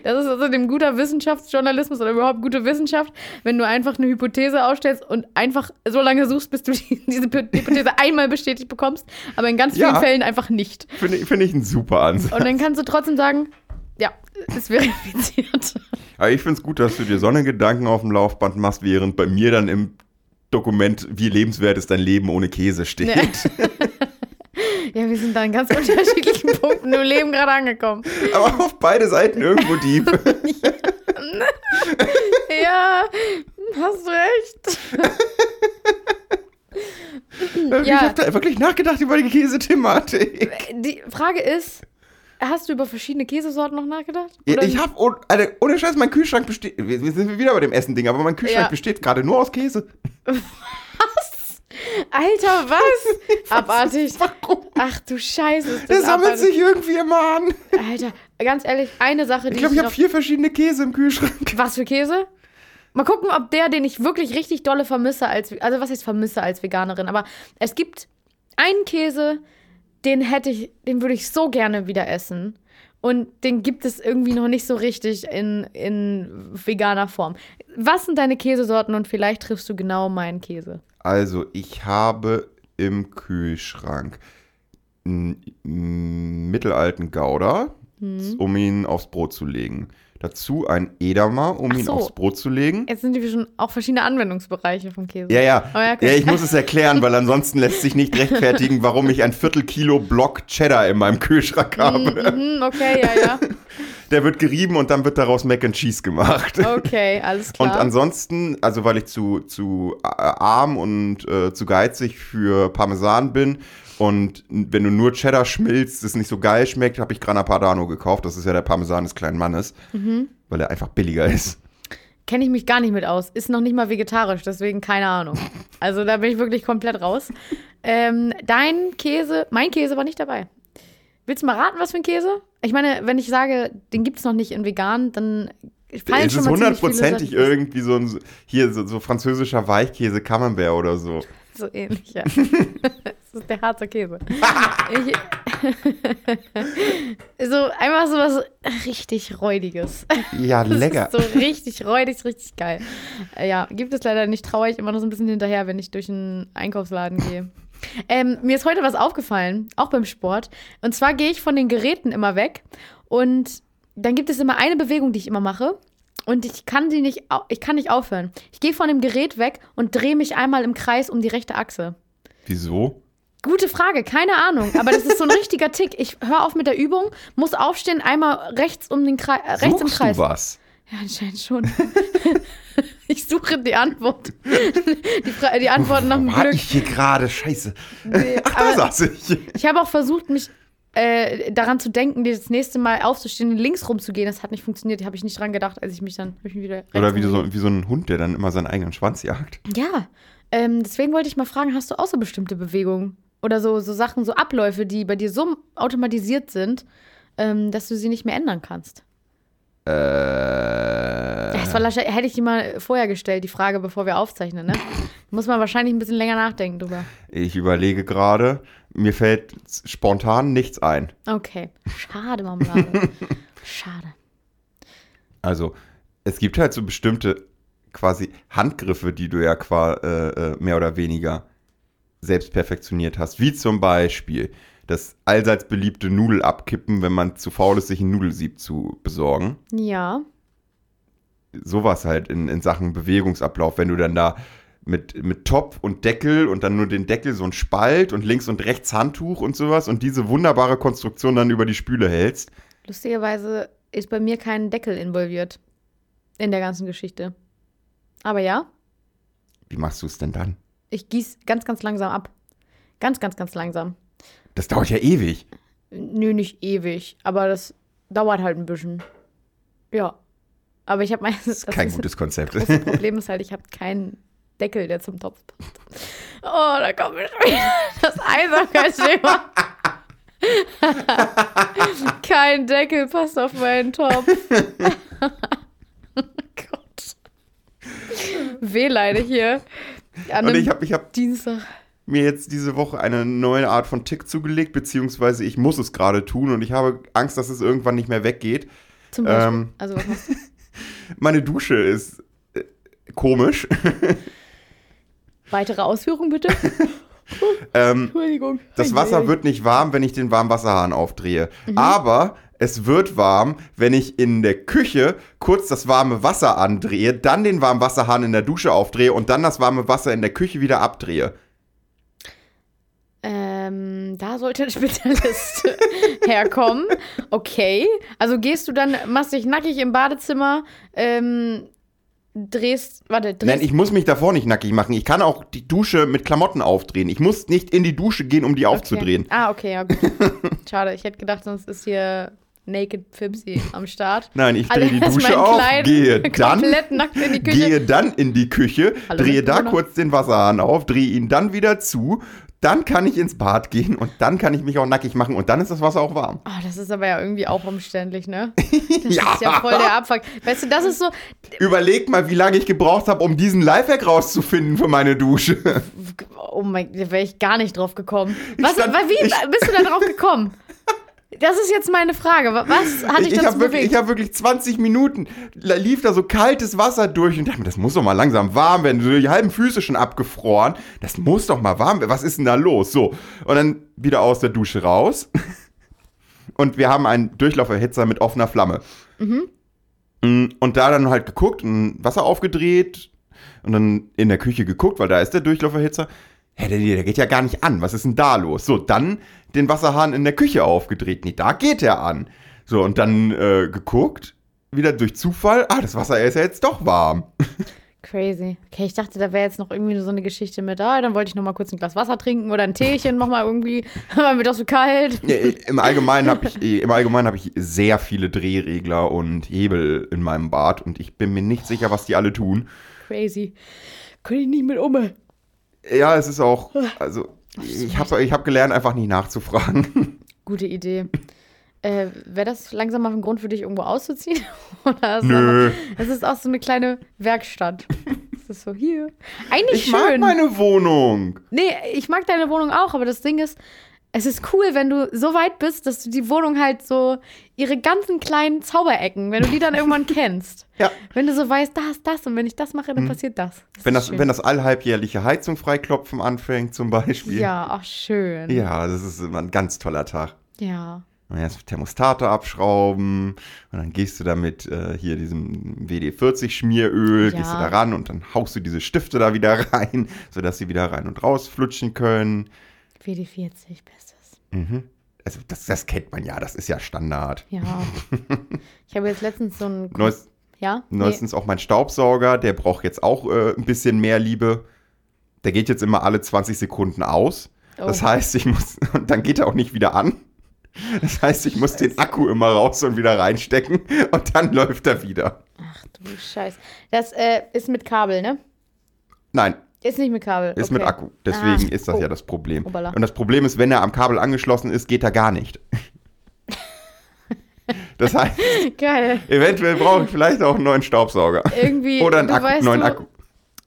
Speaker 1: Das ist also dem guter Wissenschaftsjournalismus oder überhaupt gute Wissenschaft, wenn du einfach eine Hypothese aufstellst und einfach so lange suchst, bis du die, <laughs> diese Hypothese einmal bestätigt bekommst, aber in ganz vielen
Speaker 2: Ja.
Speaker 1: Fällen einfach nicht.
Speaker 2: Finde ich, finde ich einen super Ansatz.
Speaker 1: Und dann kannst du trotzdem sagen, ja, ist verifiziert.
Speaker 2: Aber ich finde es gut, dass du dir so eine Gedanken auf dem Laufband machst, während bei mir dann im Dokument, wie lebenswert ist dein Leben ohne Käse steht. <laughs>
Speaker 1: Ja, wir sind da an ganz <laughs> unterschiedlichen Punkten im Leben gerade angekommen.
Speaker 2: Aber auf beide Seiten irgendwo deep. <laughs>
Speaker 1: Ja, hast recht.
Speaker 2: Ich
Speaker 1: Ja.
Speaker 2: habe da wirklich nachgedacht über die Käsethematik.
Speaker 1: Die Frage ist, hast du über verschiedene Käsesorten noch nachgedacht? Oder-
Speaker 2: Ich habe, oh, Alter, ohne Scheiß, mein Kühlschrank besteht, wir sind wieder bei dem Essen-Ding, aber mein Kühlschrank
Speaker 1: Ja.
Speaker 2: besteht gerade nur aus Käse. <laughs>
Speaker 1: Alter, was? <laughs> Abartig.
Speaker 2: Warum?
Speaker 1: Ach du Scheiße. ist
Speaker 2: Der
Speaker 1: das
Speaker 2: sammelt
Speaker 1: abartig.
Speaker 2: sich irgendwie immer an.
Speaker 1: Alter, ganz ehrlich, eine Sache, die
Speaker 2: Ich glaube, ich
Speaker 1: noch-
Speaker 2: habe vier verschiedene Käse im Kühlschrank.
Speaker 1: Was für Käse? Mal gucken, ob der, den ich wirklich richtig dolle vermisse als, also was heißt vermisse als Veganerin, aber es gibt einen Käse, den hätte ich, den würde ich so gerne wieder essen. Und den gibt es irgendwie noch nicht so richtig in, in veganer Form. Was sind deine Käsesorten und vielleicht triffst du genau meinen Käse?
Speaker 2: Also, ich habe im Kühlschrank einen mittelalten Gouda,
Speaker 1: Hm.
Speaker 2: um ihn aufs Brot zu legen. Dazu ein Edamer, um
Speaker 1: Ach
Speaker 2: ihn
Speaker 1: so.
Speaker 2: aufs Brot zu legen.
Speaker 1: Jetzt sind wir schon auch verschiedene Anwendungsbereiche vom Käse.
Speaker 2: Ja, ja.
Speaker 1: Oh ja, okay.
Speaker 2: ja, ich muss es erklären, weil ansonsten lässt sich nicht rechtfertigen, warum ich ein Viertelkilo Block Cheddar in meinem Kühlschrank habe.
Speaker 1: Mhm, okay, ja, ja. <laughs>
Speaker 2: Der wird gerieben und dann wird daraus Mac and Cheese gemacht.
Speaker 1: Okay, alles klar.
Speaker 2: Und ansonsten, also weil ich zu, zu äh, arm und äh, zu geizig für Parmesan bin und wenn du nur Cheddar schmilzt, es nicht so geil schmeckt, habe ich Grana Padano gekauft. Das ist ja der Parmesan des kleinen Mannes,
Speaker 1: Mhm.
Speaker 2: weil er einfach billiger ist.
Speaker 1: Kenne ich mich gar nicht mit aus. Ist noch nicht mal vegetarisch, deswegen keine Ahnung. Also da bin ich wirklich komplett raus. Ähm, dein Käse, mein Käse war nicht dabei. Willst du mal raten, was für ein Käse? Ich meine, wenn ich sage, den gibt es noch nicht in vegan, dann fallen
Speaker 2: es
Speaker 1: schon
Speaker 2: ist hundertprozentig irgendwie so ein, hier so, so französischer Weichkäse Camembert oder so. <laughs>
Speaker 1: So ähnlich, ja. <laughs> das ist der Harzer Käse. <laughs> ich, so einfach so was richtig Räudiges.
Speaker 2: Ja, lecker.
Speaker 1: so richtig räudig, richtig geil. Äh, ja, gibt es leider nicht. Traue ich immer noch so ein bisschen hinterher, wenn ich durch einen Einkaufsladen gehe. Ähm, mir ist heute was aufgefallen, auch beim Sport. Und zwar gehe ich von den Geräten immer weg und dann gibt es immer eine Bewegung, die ich immer mache. Und ich kann sie nicht, ich kann nicht aufhören. Ich gehe von dem Gerät weg und drehe mich einmal im Kreis um die rechte Achse.
Speaker 2: Wieso?
Speaker 1: Gute Frage, keine Ahnung. Aber das ist so ein <laughs> richtiger Tick. Ich höre auf mit der Übung, muss aufstehen, einmal rechts um den Kreis, äh, rechts im Kreis.
Speaker 2: du was?
Speaker 1: Ja, anscheinend schon. <laughs> ich suche die Antwort. Die, Fra die Antworten nach dem
Speaker 2: Wo war
Speaker 1: Glück.
Speaker 2: ich hier gerade? Scheiße.
Speaker 1: Nee,
Speaker 2: Ach, da saß ich.
Speaker 1: ich habe auch versucht, mich äh, daran zu denken, das nächste Mal aufzustehen und links rumzugehen. Das hat nicht funktioniert. Da habe ich nicht dran gedacht, als ich mich dann ich mich wieder
Speaker 2: Oder wie so, wie so ein Hund, der dann immer seinen eigenen Schwanz jagt.
Speaker 1: Ja, ähm, deswegen wollte ich mal fragen, hast du auch so bestimmte Bewegungen oder so, so Sachen, so Abläufe, die bei dir so automatisiert sind, ähm, dass du sie nicht mehr ändern kannst?
Speaker 2: Äh.
Speaker 1: Das war hätte ich die mal vorher gestellt, die Frage, bevor wir aufzeichnen, ne? Muss man wahrscheinlich ein bisschen länger nachdenken drüber.
Speaker 2: Ich überlege gerade, mir fällt spontan nichts ein.
Speaker 1: Okay. Schade, Marmelade. <laughs> Schade.
Speaker 2: Also, es gibt halt so bestimmte quasi Handgriffe, die du ja qua, äh, äh, mehr oder weniger selbst perfektioniert hast. Wie zum Beispiel das allseits beliebte Nudelabkippen, wenn man zu faul ist, sich ein Nudelsieb zu besorgen.
Speaker 1: Ja.
Speaker 2: sowas halt in, in Sachen Bewegungsablauf, wenn du dann da mit, mit Top und Deckel und dann nur den Deckel so ein Spalt und links und rechts Handtuch und sowas und diese wunderbare Konstruktion dann über die Spüle hältst.
Speaker 1: Lustigerweise ist bei mir kein Deckel involviert in der ganzen Geschichte. Aber ja,
Speaker 2: Wie machst du es denn dann?
Speaker 1: ich gieße ganz, ganz langsam ab. Ganz, ganz, ganz langsam.
Speaker 2: Das dauert ja ewig.
Speaker 1: Nö, nicht ewig, aber das dauert halt ein bisschen. Ja. Aber ich habe meistens.
Speaker 2: Das ist kein gutes Konzept.
Speaker 1: Das Problem ist halt, ich habe keinen Deckel, der zum Topf passt. Oh, da kommt mir schon wieder das Einsamkeitsthema. Kein Deckel passt auf meinen Topf. oh <laughs> Gott. Wehleide hier. An
Speaker 2: Und ich habe ich hab
Speaker 1: Dienstag.
Speaker 2: mir jetzt diese Woche eine neue Art von Tick zugelegt, beziehungsweise ich muss es gerade tun und ich habe Angst, dass es irgendwann nicht mehr weggeht.
Speaker 1: Zum Beispiel.
Speaker 2: Ähm.
Speaker 1: also, was machst du? <laughs>
Speaker 2: Meine Dusche ist äh, komisch.
Speaker 1: Weitere Ausführungen bitte? <laughs>
Speaker 2: ähm,
Speaker 1: Entschuldigung.
Speaker 2: das Wasser wird nicht warm, wenn ich den Warmwasserhahn aufdrehe. Aber es wird warm, wenn ich in der Küche kurz das warme Wasser andrehe, dann den Warmwasserhahn in der Dusche aufdrehe und dann das warme Wasser in der Küche wieder abdrehe.
Speaker 1: Ähm, da sollte ein Spezialist <laughs> herkommen. Okay. Also gehst du dann, machst dich nackig im Badezimmer, ähm, drehst, warte, drehst.
Speaker 2: Nein, ich muss mich davor nicht nackig machen. Ich kann auch die Dusche mit Klamotten aufdrehen. Ich muss nicht in die Dusche gehen, um die aufzudrehen.
Speaker 1: Okay. Ah, okay, ja gut. <laughs> Schade, ich hätte gedacht, sonst ist hier Naked Fipsy am Start. <laughs>
Speaker 2: Nein, ich drehe die Dusche auf,
Speaker 1: Kleid-
Speaker 2: gehe <laughs> dann,
Speaker 1: Komplett nackt in die Küche.
Speaker 2: gehe dann in die Küche,
Speaker 1: Hallo,
Speaker 2: drehe da
Speaker 1: Mitbewohner.
Speaker 2: kurz den Wasserhahn auf, drehe ihn dann wieder zu, dann kann ich ins Bad gehen und dann kann ich mich auch nackig machen und dann ist das Wasser auch warm.
Speaker 1: Oh, das ist aber ja irgendwie auch umständlich, ne? <laughs> Das
Speaker 2: Ja.
Speaker 1: ist ja voll der Abfuck. Weißt du, das ist so,
Speaker 2: Überleg mal, wie lange ich gebraucht habe, um diesen Lifehack rauszufinden für meine Dusche.
Speaker 1: oh mein, da wäre ich gar nicht drauf gekommen. Was,
Speaker 2: stand-
Speaker 1: wie
Speaker 2: ich-
Speaker 1: bist du da drauf gekommen? Das ist jetzt meine Frage. Wa- Was hat dich
Speaker 2: Ich, ich
Speaker 1: dazu
Speaker 2: habe wirklich,
Speaker 1: bewegt?
Speaker 2: ich hab wirklich 20 Minuten, lief da so kaltes Wasser durch und dachte mir, das muss doch mal langsam warm werden. So die halben Füße schon abgefroren. Das muss doch mal warm werden. Was ist denn da los? So. Und dann wieder aus der Dusche raus. <laughs> Und wir haben einen Durchlauferhitzer mit offener Flamme. Mm, Und da dann halt geguckt und Wasser aufgedreht und dann in der Küche geguckt, weil da ist der Durchlauferhitzer. Hä, der, der geht ja gar nicht an. Was ist denn da los? So, dann den Wasserhahn in der Küche aufgedreht. Nee, da geht er an. So, und dann äh, geguckt, wieder durch Zufall. Ah, das Wasser ist ja jetzt doch warm. <laughs>
Speaker 1: Crazy. Okay, ich dachte, da wäre jetzt noch irgendwie so eine Geschichte mit, ah, dann wollte ich noch mal kurz ein Glas Wasser trinken oder ein Teechen, mach mal irgendwie, <laughs> war mir doch so kalt.
Speaker 2: Ja, Im Allgemeinen habe ich, im Allgemeinen hab ich sehr viele Drehregler und Hebel in meinem Bad und ich bin mir nicht sicher, was die alle tun.
Speaker 1: Crazy. Könnte ich nicht mit um.
Speaker 2: Ja, es ist auch, also ich habe ich hab gelernt, einfach nicht nachzufragen. <laughs>
Speaker 1: Gute Idee. Äh, Wäre das langsam mal ein Grund für dich, irgendwo auszuziehen? <laughs> Oder ist
Speaker 2: Nö.
Speaker 1: Es ist auch so eine kleine Werkstatt. Es <laughs> ist so hier. Eigentlich
Speaker 2: Ich mag
Speaker 1: schön.
Speaker 2: meine Wohnung.
Speaker 1: Nee, ich mag deine Wohnung auch, aber das Ding ist, es ist cool, wenn du so weit bist, dass du die Wohnung halt so, ihre ganzen kleinen Zauberecken, wenn du die dann irgendwann <laughs> kennst.
Speaker 2: Ja.
Speaker 1: Wenn du so weißt, da ist das und wenn ich das mache, dann passiert das. das
Speaker 2: Wenn das,
Speaker 1: schön.
Speaker 2: wenn das allhalbjährliche Heizung freiklopfen anfängt, zum Beispiel.
Speaker 1: Ja, ach schön.
Speaker 2: Ja, das ist immer ein ganz toller Tag.
Speaker 1: Ja.
Speaker 2: Und erst Thermostate abschrauben und dann gehst du damit äh, hier diesem WD-40 Schmieröl,
Speaker 1: Ja.
Speaker 2: gehst du da ran und dann haust du diese Stifte da wieder <laughs> rein, sodass sie wieder rein und raus flutschen können.
Speaker 1: WD40, bestes.
Speaker 2: Also das, das kennt man ja, das ist ja Standard.
Speaker 1: Ja. <laughs> ich habe jetzt letztens so ein.
Speaker 2: Neues,
Speaker 1: ja? Nee.
Speaker 2: neuestens auch mein Staubsauger, der braucht jetzt auch äh, ein bisschen mehr Liebe. Der geht jetzt immer alle 20 Sekunden aus. Das
Speaker 1: Oh.
Speaker 2: heißt, ich muss, <laughs> und dann geht er auch nicht wieder an. Das heißt, ich muss den Akku immer raus und wieder reinstecken und dann läuft er wieder.
Speaker 1: Ach du Scheiß. Das äh, ist mit Kabel, ne?
Speaker 2: Nein,
Speaker 1: Ist nicht mit Kabel.
Speaker 2: ist
Speaker 1: okay.
Speaker 2: mit Akku. Deswegen
Speaker 1: Ah,
Speaker 2: ist das
Speaker 1: oh.
Speaker 2: ja das Problem.
Speaker 1: Obala.
Speaker 2: Und das Problem ist, wenn er am Kabel angeschlossen ist, geht er gar nicht. <laughs> Das heißt,
Speaker 1: Geil.
Speaker 2: eventuell brauche ich vielleicht auch einen neuen Staubsauger.
Speaker 1: Irgendwie. <laughs>
Speaker 2: Oder einen Akku,
Speaker 1: weißt
Speaker 2: neuen
Speaker 1: du,
Speaker 2: Akku.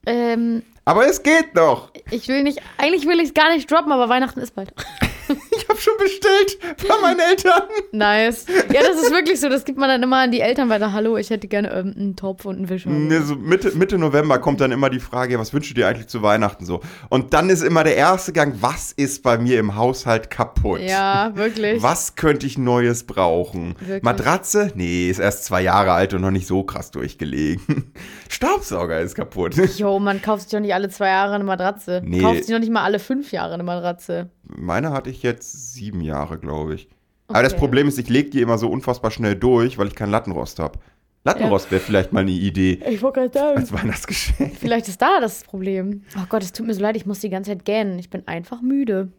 Speaker 1: Ähm,
Speaker 2: Aber es geht doch.
Speaker 1: ich will nicht, eigentlich will ich es gar nicht droppen, aber Weihnachten ist bald. <laughs>
Speaker 2: Ich habe schon bestellt bei meinen Eltern.
Speaker 1: Nice. Ja, das ist wirklich so. Das gibt man dann immer an die Eltern weiter. Hallo, ich hätte gerne ähm, einen Topf und einen Wischer.
Speaker 2: Ne, so Mitte, Mitte November kommt dann immer die Frage, was wünschst du dir eigentlich zu Weihnachten so? Und dann ist immer der erste Gang, was ist bei mir im Haushalt kaputt?
Speaker 1: Ja, wirklich.
Speaker 2: Was könnte ich Neues brauchen?
Speaker 1: Wirklich.
Speaker 2: Matratze? Nee, ist erst zwei Jahre alt und noch nicht so krass durchgelegen. <laughs> Staubsauger ist kaputt. <laughs>
Speaker 1: Jo, man kauft sich doch nicht alle zwei Jahre eine Matratze.
Speaker 2: Nee.
Speaker 1: Kauft sich doch nicht mal alle fünf Jahre eine Matratze.
Speaker 2: Meine hatte ich jetzt sieben Jahre, glaube ich. Aber das
Speaker 1: Okay.
Speaker 2: Problem ist, ich lege die immer so unfassbar schnell durch, weil ich keinen Lattenrost habe. Lattenrost wäre vielleicht mal eine Idee <laughs>
Speaker 1: Ich wollte gerade sagen.
Speaker 2: als Weihnachtsgeschenk.
Speaker 1: Vielleicht ist da das Problem. Oh Gott, es tut mir so leid, ich muss die ganze Zeit gähnen. Ich bin einfach müde.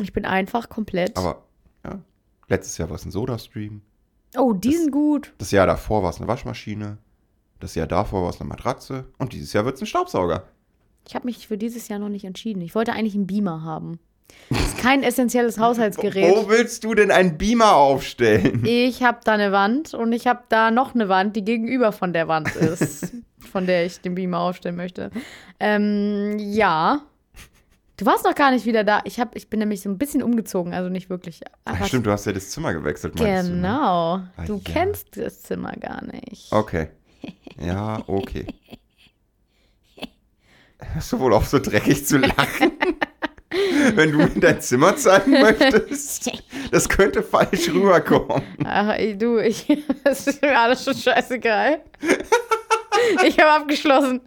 Speaker 1: Ich bin einfach komplett.
Speaker 2: Aber ja, letztes Jahr war es ein Soda-Stream.
Speaker 1: oh, die sind gut.
Speaker 2: Das Jahr davor war es eine Waschmaschine. Das Jahr davor war es eine Matratze. Und dieses Jahr wird es ein Staubsauger.
Speaker 1: Ich habe mich für dieses Jahr noch nicht entschieden. Ich wollte eigentlich einen Beamer haben. Das ist kein essentielles Haushaltsgerät.
Speaker 2: Wo willst du denn einen Beamer aufstellen?
Speaker 1: Ich habe da eine Wand und ich habe da noch eine Wand, die gegenüber von der Wand ist, <laughs> von der ich den Beamer aufstellen möchte. Ähm, ja. Du warst noch gar nicht wieder da. Ich, hab, ich bin nämlich so ein bisschen umgezogen, also nicht wirklich.
Speaker 2: Ach, stimmt, du hast ja das Zimmer gewechselt, meinst du? ne?
Speaker 1: Genau.
Speaker 2: Ah,
Speaker 1: Du
Speaker 2: ja.
Speaker 1: kennst das Zimmer gar nicht.
Speaker 2: Okay. Ja, okay. <laughs> Hörst du wohl auf, so dreckig zu lachen? <laughs> <laughs> Wenn du mir dein Zimmer zeigen möchtest, <laughs> das könnte falsch rüberkommen.
Speaker 1: Ach, ey, du, ich, <laughs> das ist mir alles schon scheißegal. <laughs> Ich habe abgeschlossen.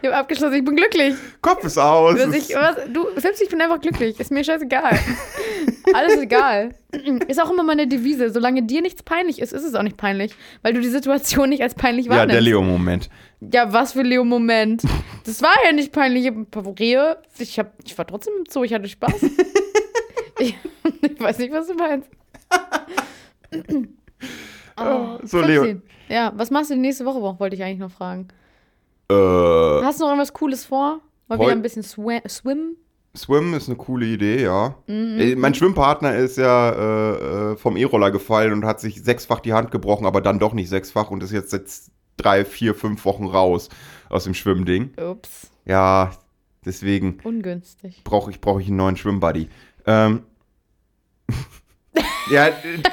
Speaker 1: Ich habe abgeschlossen. Ich bin glücklich.
Speaker 2: Kopf ist aus.
Speaker 1: Ich, was, du, selbst ich bin einfach glücklich. Ist mir scheißegal. Alles egal. Ist auch immer meine Devise. Solange dir nichts peinlich ist, ist es auch nicht peinlich. Weil du die Situation nicht als peinlich
Speaker 2: ja, der
Speaker 1: wahrnimmst.
Speaker 2: Leo-Moment.
Speaker 1: Ja, was für Leo-Moment. Das war ja nicht peinlich. Rehe. Ich, hab, ich war trotzdem im Zoo. Ich hatte Spaß. <laughs> ich, <laughs> ich weiß nicht, was du meinst. Oh,
Speaker 2: so, Leo.
Speaker 1: 15. Ja, was machst du nächste Woche? Wollte ich eigentlich noch fragen.
Speaker 2: Äh,
Speaker 1: Hast du noch irgendwas Cooles vor? Mal wieder ein bisschen swa swimmen?
Speaker 2: Swim ist eine coole Idee, ja.
Speaker 1: Mhm.
Speaker 2: Äh, Mein Schwimmpartner ist ja äh, äh, vom E-Roller gefallen und hat sich sechsfach die Hand gebrochen, aber dann doch nicht sechsfach und ist jetzt seit drei, vier, fünf Wochen raus aus dem Schwimmding.
Speaker 1: Ups,
Speaker 2: Ja, deswegen
Speaker 1: ungünstig.
Speaker 2: brauche ich, brauch ich einen neuen Schwimmbuddy. Ähm. <laughs> ja,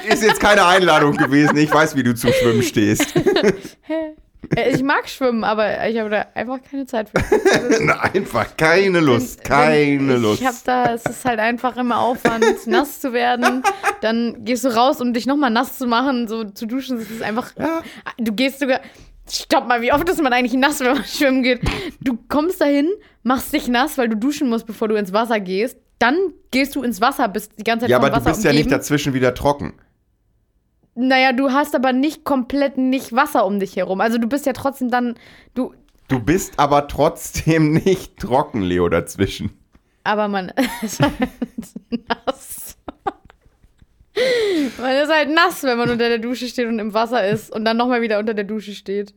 Speaker 2: ist jetzt keine Einladung gewesen. Ich weiß, wie du zum Schwimmen stehst.
Speaker 1: Ich mag schwimmen, aber ich habe da einfach keine Zeit für. <laughs>
Speaker 2: Einfach keine Lust, keine
Speaker 1: ich
Speaker 2: Lust.
Speaker 1: Ich habe da, es ist halt einfach immer Aufwand, nass zu werden. Dann gehst du raus, um dich nochmal nass zu machen, so zu duschen. Das ist einfach.
Speaker 2: Ja.
Speaker 1: Du gehst sogar. Stopp mal, wie oft ist man eigentlich nass, wenn man <laughs> schwimmen geht? Du kommst dahin, machst dich nass, weil du duschen musst, bevor du ins Wasser gehst. Dann gehst du ins Wasser, bist die ganze Zeit
Speaker 2: Ja, aber du
Speaker 1: Wasser
Speaker 2: bist ja nicht
Speaker 1: umgeben.
Speaker 2: dazwischen wieder trocken.
Speaker 1: Naja, du hast aber nicht komplett nicht Wasser um dich herum. Also du bist ja trotzdem dann, du,
Speaker 2: Du bist aber trotzdem <laughs> nicht trocken, Leo, dazwischen.
Speaker 1: aber man <laughs> ist halt nass. Man ist halt nass, wenn man unter der Dusche steht und im Wasser ist und dann nochmal wieder unter der Dusche steht.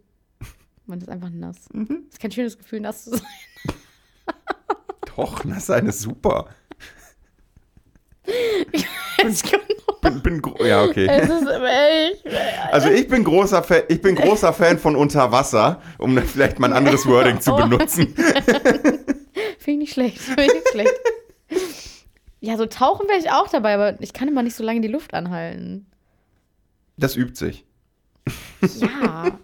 Speaker 1: Man ist einfach nass.
Speaker 2: Mhm.
Speaker 1: Ist kein schönes Gefühl, nass zu sein.
Speaker 2: Doch, das ist eine super.
Speaker 1: Ich kann noch-
Speaker 2: Bin, bin ja, okay.
Speaker 1: Es ist echt.
Speaker 2: Also ich bin großer Fan, ich bin großer Fan von Unterwasser, um dann vielleicht mal ein anderes Wording zu
Speaker 1: Oh.
Speaker 2: benutzen. <laughs>
Speaker 1: Finde ich nicht schlecht. Finde ich nicht schlecht. Ja, so tauchen wäre ich auch dabei, aber ich kann immer nicht so lange die Luft anhalten.
Speaker 2: Das übt sich.
Speaker 1: Ja.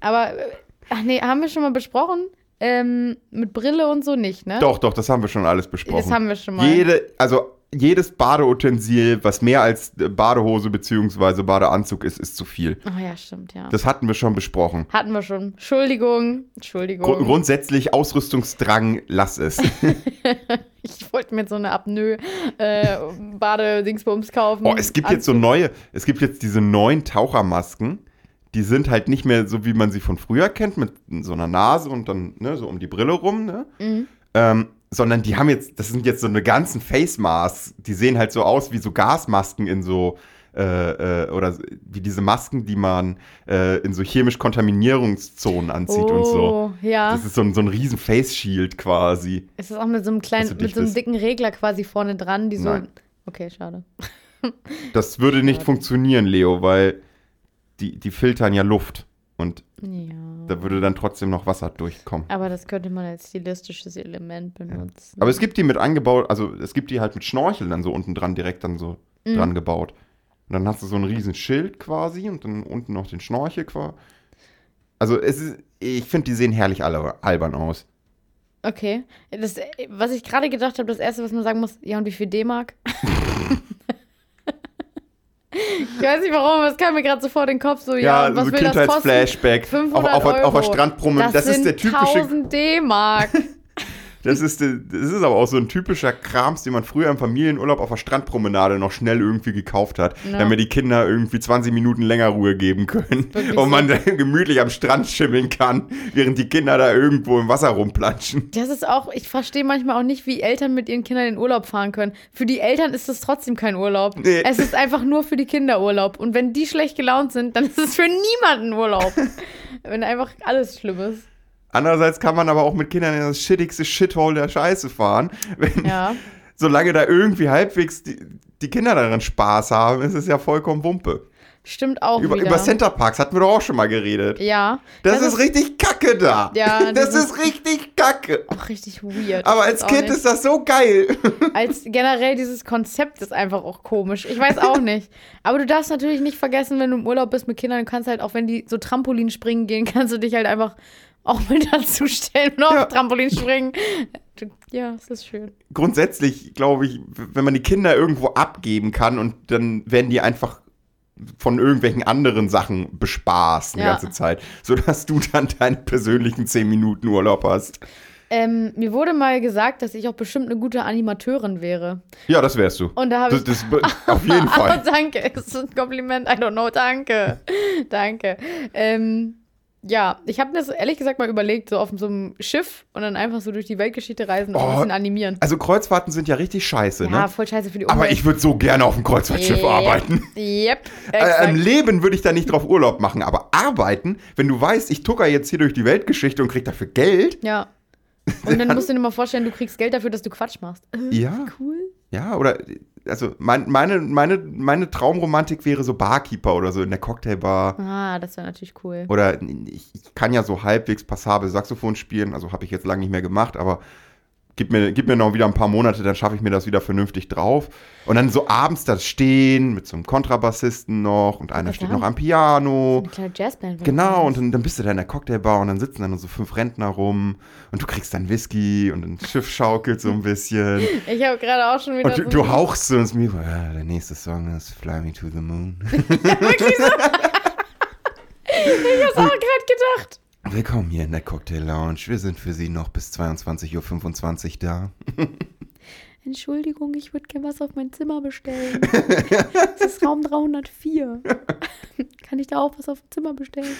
Speaker 1: Aber, äh, ach nee, haben wir schon mal besprochen? Ähm, mit Brille und so nicht, ne?
Speaker 2: Doch, doch, das haben wir schon alles besprochen.
Speaker 1: Das haben wir schon mal.
Speaker 2: Jede, also jedes Badeutensil, was mehr als äh, Badehose bzw. Badeanzug ist, ist zu viel.
Speaker 1: Oh ja, stimmt, ja.
Speaker 2: Das hatten wir schon besprochen.
Speaker 1: Hatten wir schon. Entschuldigung. Entschuldigung.
Speaker 2: Gru- grundsätzlich Ausrüstungsdrang, lass es. <laughs>
Speaker 1: ich wollte mir jetzt so eine Apnoe äh, Badedingsbums kaufen.
Speaker 2: Oh, es gibt jetzt so neue, es gibt jetzt diese neuen Tauchermasken. Die sind halt nicht mehr so, wie man sie von früher kennt, mit so einer Nase und dann ne, so um die Brille rum, ne?
Speaker 1: Mhm.
Speaker 2: Ähm, sondern die haben jetzt, das sind jetzt so eine ganzen Face Masks. Die sehen halt so aus wie so Gasmasken in so, äh, äh, oder wie diese Masken, die man äh, in so chemisch Kontaminierungszonen anzieht
Speaker 1: oh,
Speaker 2: und so.
Speaker 1: ja.
Speaker 2: Das ist so ein, so ein riesen Face Shield quasi.
Speaker 1: Es ist auch mit so einem kleinen,
Speaker 2: du
Speaker 1: mit so einem
Speaker 2: bist.
Speaker 1: dicken Regler quasi vorne dran, die so.
Speaker 2: Nein.
Speaker 1: Okay, schade. <laughs>
Speaker 2: Das würde nicht funktionieren, Leo, weil die, die filtern ja Luft. Und
Speaker 1: Ja.
Speaker 2: Da würde dann trotzdem noch Wasser durchkommen.
Speaker 1: Aber das könnte man als stilistisches Element benutzen.
Speaker 2: Aber es gibt die mit angebaut, also es gibt die halt mit Schnorchel dann so unten dran direkt dann so
Speaker 1: Mhm.
Speaker 2: dran gebaut. Und dann hast du so ein riesen Schild quasi und dann unten noch den Schnorchel quasi. Also es ist, ich finde, die sehen herrlich alle albern aus.
Speaker 1: Okay. Das, was ich gerade gedacht habe, das erste, was man sagen muss, ja, und wie viel D-Mark? <laughs> ich weiß nicht warum, aber es kam mir gerade so vor den Kopf, so, ja, und was
Speaker 2: so
Speaker 1: will das kosten?
Speaker 2: Auf,
Speaker 1: 500
Speaker 2: auf, auf, auf der
Speaker 1: Euro.
Speaker 2: Strandpromenade. Das, ist der typische
Speaker 1: 1000 D-Mark. <laughs>
Speaker 2: Das ist, das ist aber auch so ein typischer Krams, den man früher im Familienurlaub auf der Strandpromenade noch schnell irgendwie gekauft hat,
Speaker 1: Ja.
Speaker 2: damit die Kinder irgendwie 20 Minuten länger Ruhe geben können
Speaker 1: Wirklich
Speaker 2: und
Speaker 1: so.
Speaker 2: man dann gemütlich am Strand schimmeln kann, während die Kinder da irgendwo im Wasser rumplatschen.
Speaker 1: Das ist auch, ich verstehe manchmal auch nicht, wie Eltern mit ihren Kindern in Urlaub fahren können. Für die Eltern ist es trotzdem kein Urlaub.
Speaker 2: Nee.
Speaker 1: Es ist einfach nur für die Kinder Urlaub. Und wenn die schlecht gelaunt sind, dann ist es für niemanden Urlaub. <laughs> wenn einfach alles schlimm ist.
Speaker 2: Andererseits kann man aber auch mit Kindern in das shittigste Shithole der Scheiße fahren. <laughs> Wenn,
Speaker 1: Ja.
Speaker 2: Solange da irgendwie halbwegs die, die Kinder daran Spaß haben, ist es ja vollkommen Wumpe.
Speaker 1: Stimmt auch
Speaker 2: Über,
Speaker 1: wieder.
Speaker 2: über Centerparks hatten wir doch auch schon mal geredet.
Speaker 1: ja.
Speaker 2: Das, ist, richtig kacke da.
Speaker 1: Ja, <laughs>
Speaker 2: das ist richtig kacke.
Speaker 1: auch richtig weird.
Speaker 2: Aber als Kind ist das so geil. <laughs>
Speaker 1: Als generell dieses Konzept ist einfach auch komisch. Ich weiß auch nicht. Aber du darfst natürlich nicht vergessen, wenn du im Urlaub bist mit Kindern, du kannst halt auch, wenn die so Trampolin springen gehen, kannst du dich halt einfach auch mit dazu stellen und
Speaker 2: Ja.
Speaker 1: auf Trampolin springen. Ja, es ist schön.
Speaker 2: Grundsätzlich glaube ich, wenn man die Kinder irgendwo abgeben kann und dann werden die einfach von irgendwelchen anderen Sachen bespaßt die
Speaker 1: Ja.
Speaker 2: ganze Zeit, sodass du dann deinen persönlichen 10 Minuten Urlaub hast.
Speaker 1: Ähm, mir wurde mal gesagt, dass ich auch bestimmt eine gute Animateurin wäre.
Speaker 2: Ja, das wärst du.
Speaker 1: Und da habe
Speaker 2: Das,
Speaker 1: ich.
Speaker 2: das, auf jeden
Speaker 1: Oh, <laughs>
Speaker 2: Fall.
Speaker 1: danke. Es ist ein Kompliment. I don't know. Danke. <laughs> danke. Ähm, ja, ich habe mir das ehrlich gesagt mal überlegt, so auf so einem Schiff und dann einfach so durch die Weltgeschichte reisen und
Speaker 2: Oh,
Speaker 1: ein bisschen animieren.
Speaker 2: Also Kreuzfahrten sind ja richtig scheiße,
Speaker 1: Ja,
Speaker 2: ne?
Speaker 1: voll scheiße für die Umwelt.
Speaker 2: Aber ich würde so gerne auf dem Kreuzfahrtschiff
Speaker 1: Yep.
Speaker 2: arbeiten.
Speaker 1: Yep.
Speaker 2: Äh, Im
Speaker 1: Exakt.
Speaker 2: Leben würde ich da nicht drauf Urlaub machen, aber arbeiten, wenn du weißt, ich tucker jetzt hier durch die Weltgeschichte und krieg dafür Geld,
Speaker 1: ja. <laughs> Und dann musst du dir mal vorstellen, du kriegst Geld dafür, dass du Quatsch machst. Äh,
Speaker 2: ja,
Speaker 1: Cool.
Speaker 2: ja, oder, also mein, meine, meine, meine Traumromantik wäre so Barkeeper oder so in der Cocktailbar.
Speaker 1: Ah, das wäre natürlich cool.
Speaker 2: Oder ich, ich kann ja so halbwegs passabel Saxophon spielen, also habe ich jetzt lange nicht mehr gemacht, aber gib mir, gib mir noch wieder ein paar Monate, dann schaffe ich mir das wieder vernünftig drauf. Und dann so abends da stehen mit so einem Kontrabassisten noch und einer
Speaker 1: das
Speaker 2: steht noch am Piano.
Speaker 1: Eine kleine Jazzband.
Speaker 2: Genau, und dann, dann bist du da in der Cocktailbar und dann sitzen dann so fünf Rentner rum und du kriegst dann Whisky und ein Schiff schaukelt so ein bisschen. <laughs>
Speaker 1: Ich habe gerade auch schon wieder.
Speaker 2: Und du,
Speaker 1: so
Speaker 2: du hauchst so ins Mikro. Ja, der nächste Song ist Fly Me to the Moon. <laughs>
Speaker 1: Wirklich so. <laughs> ich hab's auch gerade gedacht.
Speaker 2: Willkommen hier in der Cocktail Lounge. Wir sind für Sie noch bis 22.25 Uhr da. <laughs>
Speaker 1: Entschuldigung, ich würde gerne was auf mein Zimmer bestellen. <laughs> das ist Raum 304. <laughs> Kann ich da auch was auf dem Zimmer bestellen?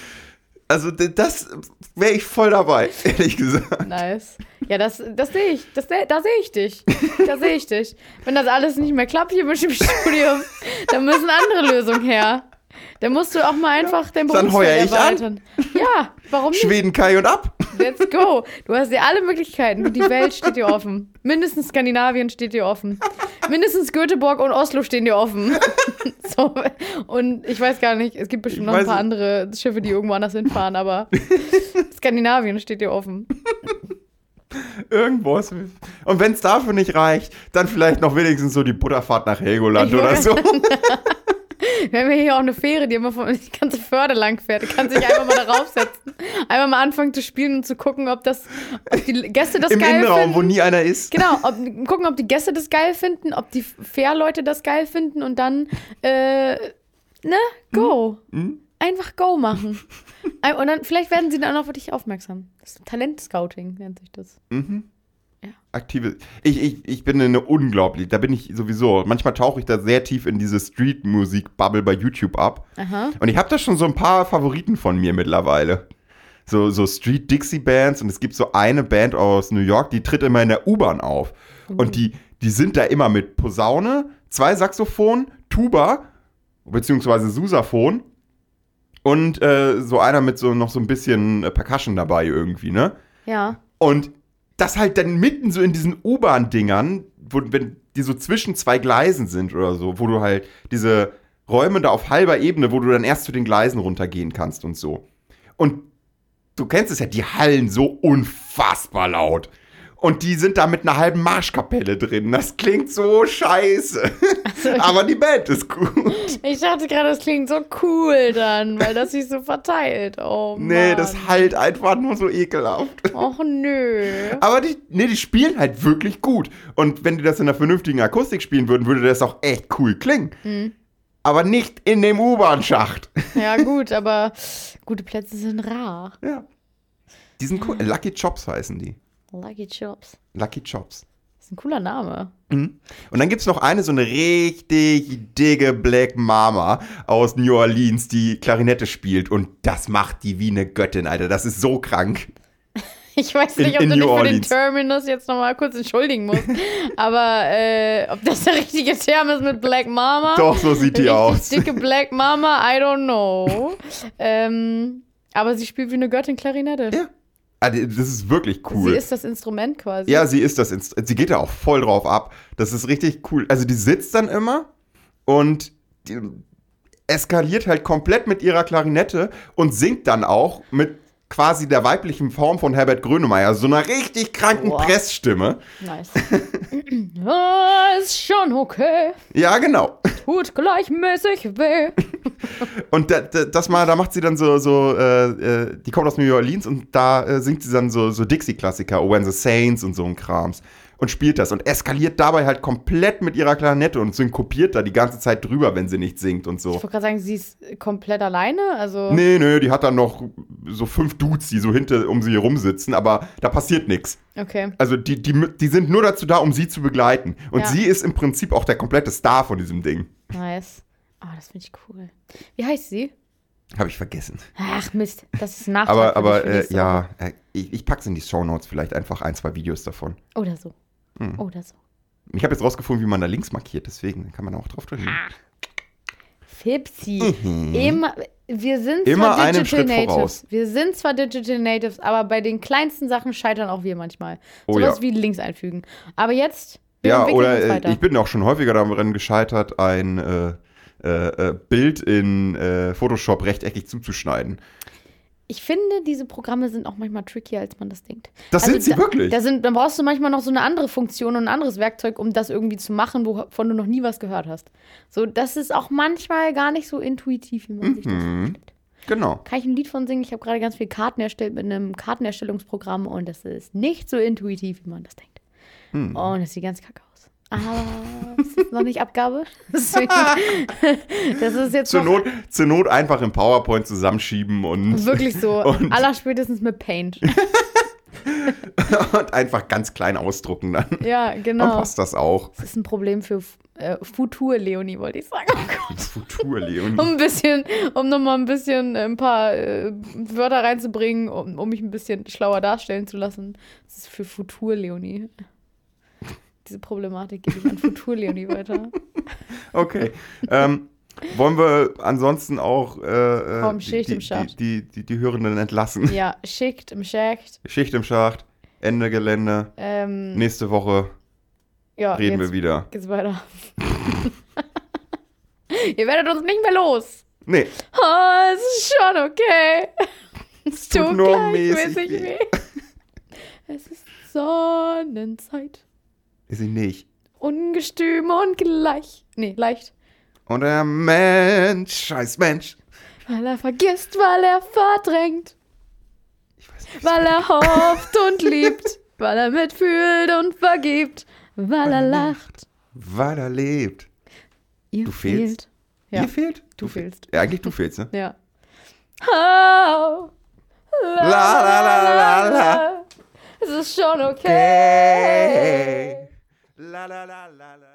Speaker 2: Also das wäre ich voll dabei, ehrlich gesagt.
Speaker 1: Nice. Ja, das, das sehe ich. Das, da sehe ich dich. Da sehe ich dich. Wenn das alles nicht mehr klappt hier mit dem Studium, dann müssen andere Lösungen her. Dann musst du auch mal einfach dein
Speaker 2: Dann heuer
Speaker 1: Berufsfeld
Speaker 2: ich an.
Speaker 1: Ja, warum nicht?
Speaker 2: Schweden, Kai und ab.
Speaker 1: Let's go. Du hast ja alle Möglichkeiten. Die Welt steht dir offen. Mindestens Skandinavien steht dir offen. Mindestens Göteborg und Oslo stehen dir offen. <laughs> so. Und ich weiß gar nicht, es gibt bestimmt noch ein paar andere Schiffe, die irgendwo anders hinfahren, aber <laughs> Skandinavien steht dir offen.
Speaker 2: Irgendwo. ist- Und wenn es dafür nicht reicht, dann vielleicht noch wenigstens so die Butterfahrt nach Helgoland oder so. <laughs>
Speaker 1: Wir haben ja hier auch eine Fähre, die immer von die ganze Förde lang fährt. Du kannst dich einfach mal darauf setzen. Einfach mal anfangen zu spielen und zu gucken, ob das, ob die Gäste das
Speaker 2: Im
Speaker 1: geil
Speaker 2: Innenraum,
Speaker 1: finden.
Speaker 2: wo nie einer ist.
Speaker 1: Genau, ob, gucken, ob die Gäste das geil finden, ob die Fährleute das geil finden und dann, äh, ne, go.
Speaker 2: Mhm.
Speaker 1: Einfach go machen. Und dann, vielleicht werden sie dann auch auf dich aufmerksam. Das Talentscouting nennt sich das.
Speaker 2: Aktive. Ich, ich, ich bin eine unglaublich, da bin ich sowieso. Manchmal tauche ich da sehr tief in diese Street-Musik-Bubble bei YouTube ab.
Speaker 1: Aha.
Speaker 2: Und ich habe da schon so ein paar Favoriten von mir mittlerweile. So, so Street-Dixie-Bands und es gibt so eine Band aus New York, die tritt immer in der U-Bahn auf. Und die, die sind da immer mit Posaune, zwei Saxophon, Tuba, beziehungsweise Susaphon und äh, so einer mit so noch so ein bisschen äh, Percussion dabei irgendwie, ne?
Speaker 1: Ja.
Speaker 2: Und das halt dann mitten so in diesen U-Bahn-Dingern, wenn die so zwischen zwei Gleisen sind oder so, wo du halt diese Räume da auf halber Ebene, wo du dann erst zu den Gleisen runtergehen kannst und so. Und du kennst es ja, die hallen so unfassbar laut. Und die sind da mit einer halben Marschkapelle drin. Das klingt so scheiße. Aber die Band ist gut.
Speaker 1: Ich dachte gerade, das klingt so cool dann, weil das sich so verteilt. Oh Mann.
Speaker 2: Nee, das halt einfach nur so ekelhaft.
Speaker 1: Och nö.
Speaker 2: Aber die, nee, die spielen halt wirklich gut. Und wenn die das in einer vernünftigen Akustik spielen würden, würde das auch echt cool klingen.
Speaker 1: Mhm.
Speaker 2: Aber nicht in dem U-Bahn-Schacht.
Speaker 1: Ja, gut, aber gute Plätze sind rar.
Speaker 2: Ja. Die sind cool. Lucky Chops heißen die.
Speaker 1: Lucky Chops.
Speaker 2: Lucky Chops.
Speaker 1: Das ist ein cooler Name.
Speaker 2: Mhm. Und dann gibt es noch eine, so eine richtig dicke Black Mama aus New Orleans, die Klarinette spielt. Und das macht die wie eine Göttin, Alter. Das ist so krank. <laughs>
Speaker 1: Ich weiß
Speaker 2: In-
Speaker 1: nicht, ob
Speaker 2: in
Speaker 1: du
Speaker 2: New
Speaker 1: dich für den. Terminus jetzt nochmal kurz entschuldigen musst. <laughs> aber äh, ob das der richtige Term ist mit Black Mama?
Speaker 2: Doch, so sieht die
Speaker 1: Richtig
Speaker 2: aus.
Speaker 1: Dicke Black Mama, I don't know. <laughs> ähm, aber sie spielt wie eine Göttin Klarinette.
Speaker 2: Ja. Ah, Das ist wirklich cool.
Speaker 1: Sie ist das Instrument quasi.
Speaker 2: Ja, sie ist das. Inst sie geht da auch voll drauf ab. Das ist richtig cool. Also die sitzt dann immer und eskaliert halt komplett mit ihrer Klarinette und singt dann auch mit quasi der weiblichen Form von Herbert Grönemeyer, so einer richtig kranken
Speaker 1: Boah.
Speaker 2: Pressstimme.
Speaker 1: Nice. <laughs> ist schon okay.
Speaker 2: Ja, genau.
Speaker 1: Tut gleichmäßig weh. <laughs>
Speaker 2: Und da, da, das mal, da macht sie dann so, so äh, äh, die kommt aus New Orleans und da äh, singt sie dann so, so Dixie-Klassiker, Oh When the Saints und so ein Krams. Und spielt das und eskaliert dabei halt komplett mit ihrer Klarinette und synkopiert da die ganze Zeit drüber, wenn sie nicht singt und
Speaker 1: Ich
Speaker 2: so.
Speaker 1: wollte gerade sagen, sie ist komplett alleine. Also
Speaker 2: Nee, nee, die hat dann noch so fünf Dudes, die so hinter um sie herum sitzen, aber da passiert nichts.
Speaker 1: okay.
Speaker 2: Also die, die, die sind nur dazu da, um sie zu begleiten. Und
Speaker 1: Ja.
Speaker 2: sie ist im Prinzip auch der komplette Star von diesem Ding.
Speaker 1: Nice. Oh, das finde ich cool. Wie heißt sie?
Speaker 2: Habe ich vergessen.
Speaker 1: Ach Mist, das ist ein Nachtrag.
Speaker 2: Aber, aber äh, ja, äh, ich, ich pack's in die Show Notes vielleicht einfach ein, zwei Videos davon.
Speaker 1: Oder so.
Speaker 2: Hm.
Speaker 1: Oder so.
Speaker 2: Ich habe jetzt rausgefunden, wie man da links markiert, deswegen kann man auch drauf drücken.
Speaker 1: Fipsi. Immer, wir sind.
Speaker 2: Immer
Speaker 1: zwar Digital
Speaker 2: Schritt
Speaker 1: Natives.
Speaker 2: voraus.
Speaker 1: Wir sind zwar Digital Natives, aber bei den kleinsten Sachen scheitern auch wir manchmal.
Speaker 2: Oh
Speaker 1: Sowas
Speaker 2: ja.
Speaker 1: wie Links einfügen. Aber jetzt,
Speaker 2: Ja, oder äh, ich bin auch schon häufiger daran gescheitert, ein äh, äh, äh, Bild in äh, Photoshop rechteckig zuzuschneiden.
Speaker 1: Ich finde, diese Programme sind auch manchmal trickier, als man das denkt.
Speaker 2: Das sind sie
Speaker 1: da,
Speaker 2: wirklich.
Speaker 1: Da sind, dann brauchst du manchmal noch so eine andere Funktion und ein anderes Werkzeug, um das irgendwie zu machen, wovon du noch nie was gehört hast. So, das ist auch manchmal gar nicht so intuitiv, wie man sich das
Speaker 2: Mhm.
Speaker 1: vorstellt.
Speaker 2: Genau.
Speaker 1: Kann ich ein Lied von singen? Ich habe gerade ganz viele Karten erstellt mit einem Kartenerstellungsprogramm und das ist nicht so intuitiv, wie man das denkt.
Speaker 2: Hm.
Speaker 1: Und es sieht ganz kacke aus. Aber es ist noch nicht Abgabe. <laughs> Deswegen, <laughs> das ist jetzt
Speaker 2: Zur Not, zur Not einfach im PowerPoint zusammenschieben und,
Speaker 1: wirklich so. <laughs>
Speaker 2: Und-
Speaker 1: Allerspätestens mit Paint.
Speaker 2: und einfach ganz klein ausdrucken dann.
Speaker 1: Ja,
Speaker 2: Dann
Speaker 1: genau.
Speaker 2: passt das auch.
Speaker 1: Das ist ein Problem für äh, Futur-Leonie, wollte ich sagen. Oh Gott.
Speaker 2: Futur, Leon.
Speaker 1: Um ein bisschen, um nochmal ein bisschen äh, ein paar äh, Wörter reinzubringen, um, um mich ein bisschen schlauer darstellen zu lassen. Das ist für Futur-Leonie. Diese Problematik gebe ich an Futur-Leonie weiter. <laughs>
Speaker 2: Okay. ähm, wollen wir ansonsten auch äh, äh,
Speaker 1: Komm,
Speaker 2: die,
Speaker 1: Schicht
Speaker 2: die, die, die, die Hörenden entlassen?
Speaker 1: Ja, schickt im Schacht.
Speaker 2: Schicht im Schacht, Ende Gelände.
Speaker 1: Ähm,
Speaker 2: Nächste Woche
Speaker 1: ja,
Speaker 2: reden
Speaker 1: jetzt
Speaker 2: wir wieder.
Speaker 1: geht's weiter. <laughs> Ihr werdet uns nicht mehr los.
Speaker 2: Nee,
Speaker 1: Oh, es ist schon okay. <laughs> Es
Speaker 2: tut
Speaker 1: tut
Speaker 2: nur
Speaker 1: gleichmäßig
Speaker 2: mäßig weh.
Speaker 1: weh. Es ist Sonnenzeit.
Speaker 2: Ist sie nicht.
Speaker 1: Ungestüm und gleich. Nee, leicht.
Speaker 2: Und der Mensch, scheiß Mensch.
Speaker 1: Weil er vergisst, weil er verdrängt.
Speaker 2: Nicht.
Speaker 1: Weil er hofft und liebt. Weil er mitfühlt und vergibt. Weil er lacht.
Speaker 2: Weil er lebt.
Speaker 1: Ihr
Speaker 2: Du fehlst?
Speaker 1: fehlt. Ja,
Speaker 2: Ihr fehlt?
Speaker 1: du fehlst.
Speaker 2: Ja, eigentlich du fehlst, ne? <laughs>
Speaker 1: Ja. Oh,
Speaker 2: la, La, la, la, la.
Speaker 1: Es ist schon okay.
Speaker 2: Hey. La, la, la, la, la.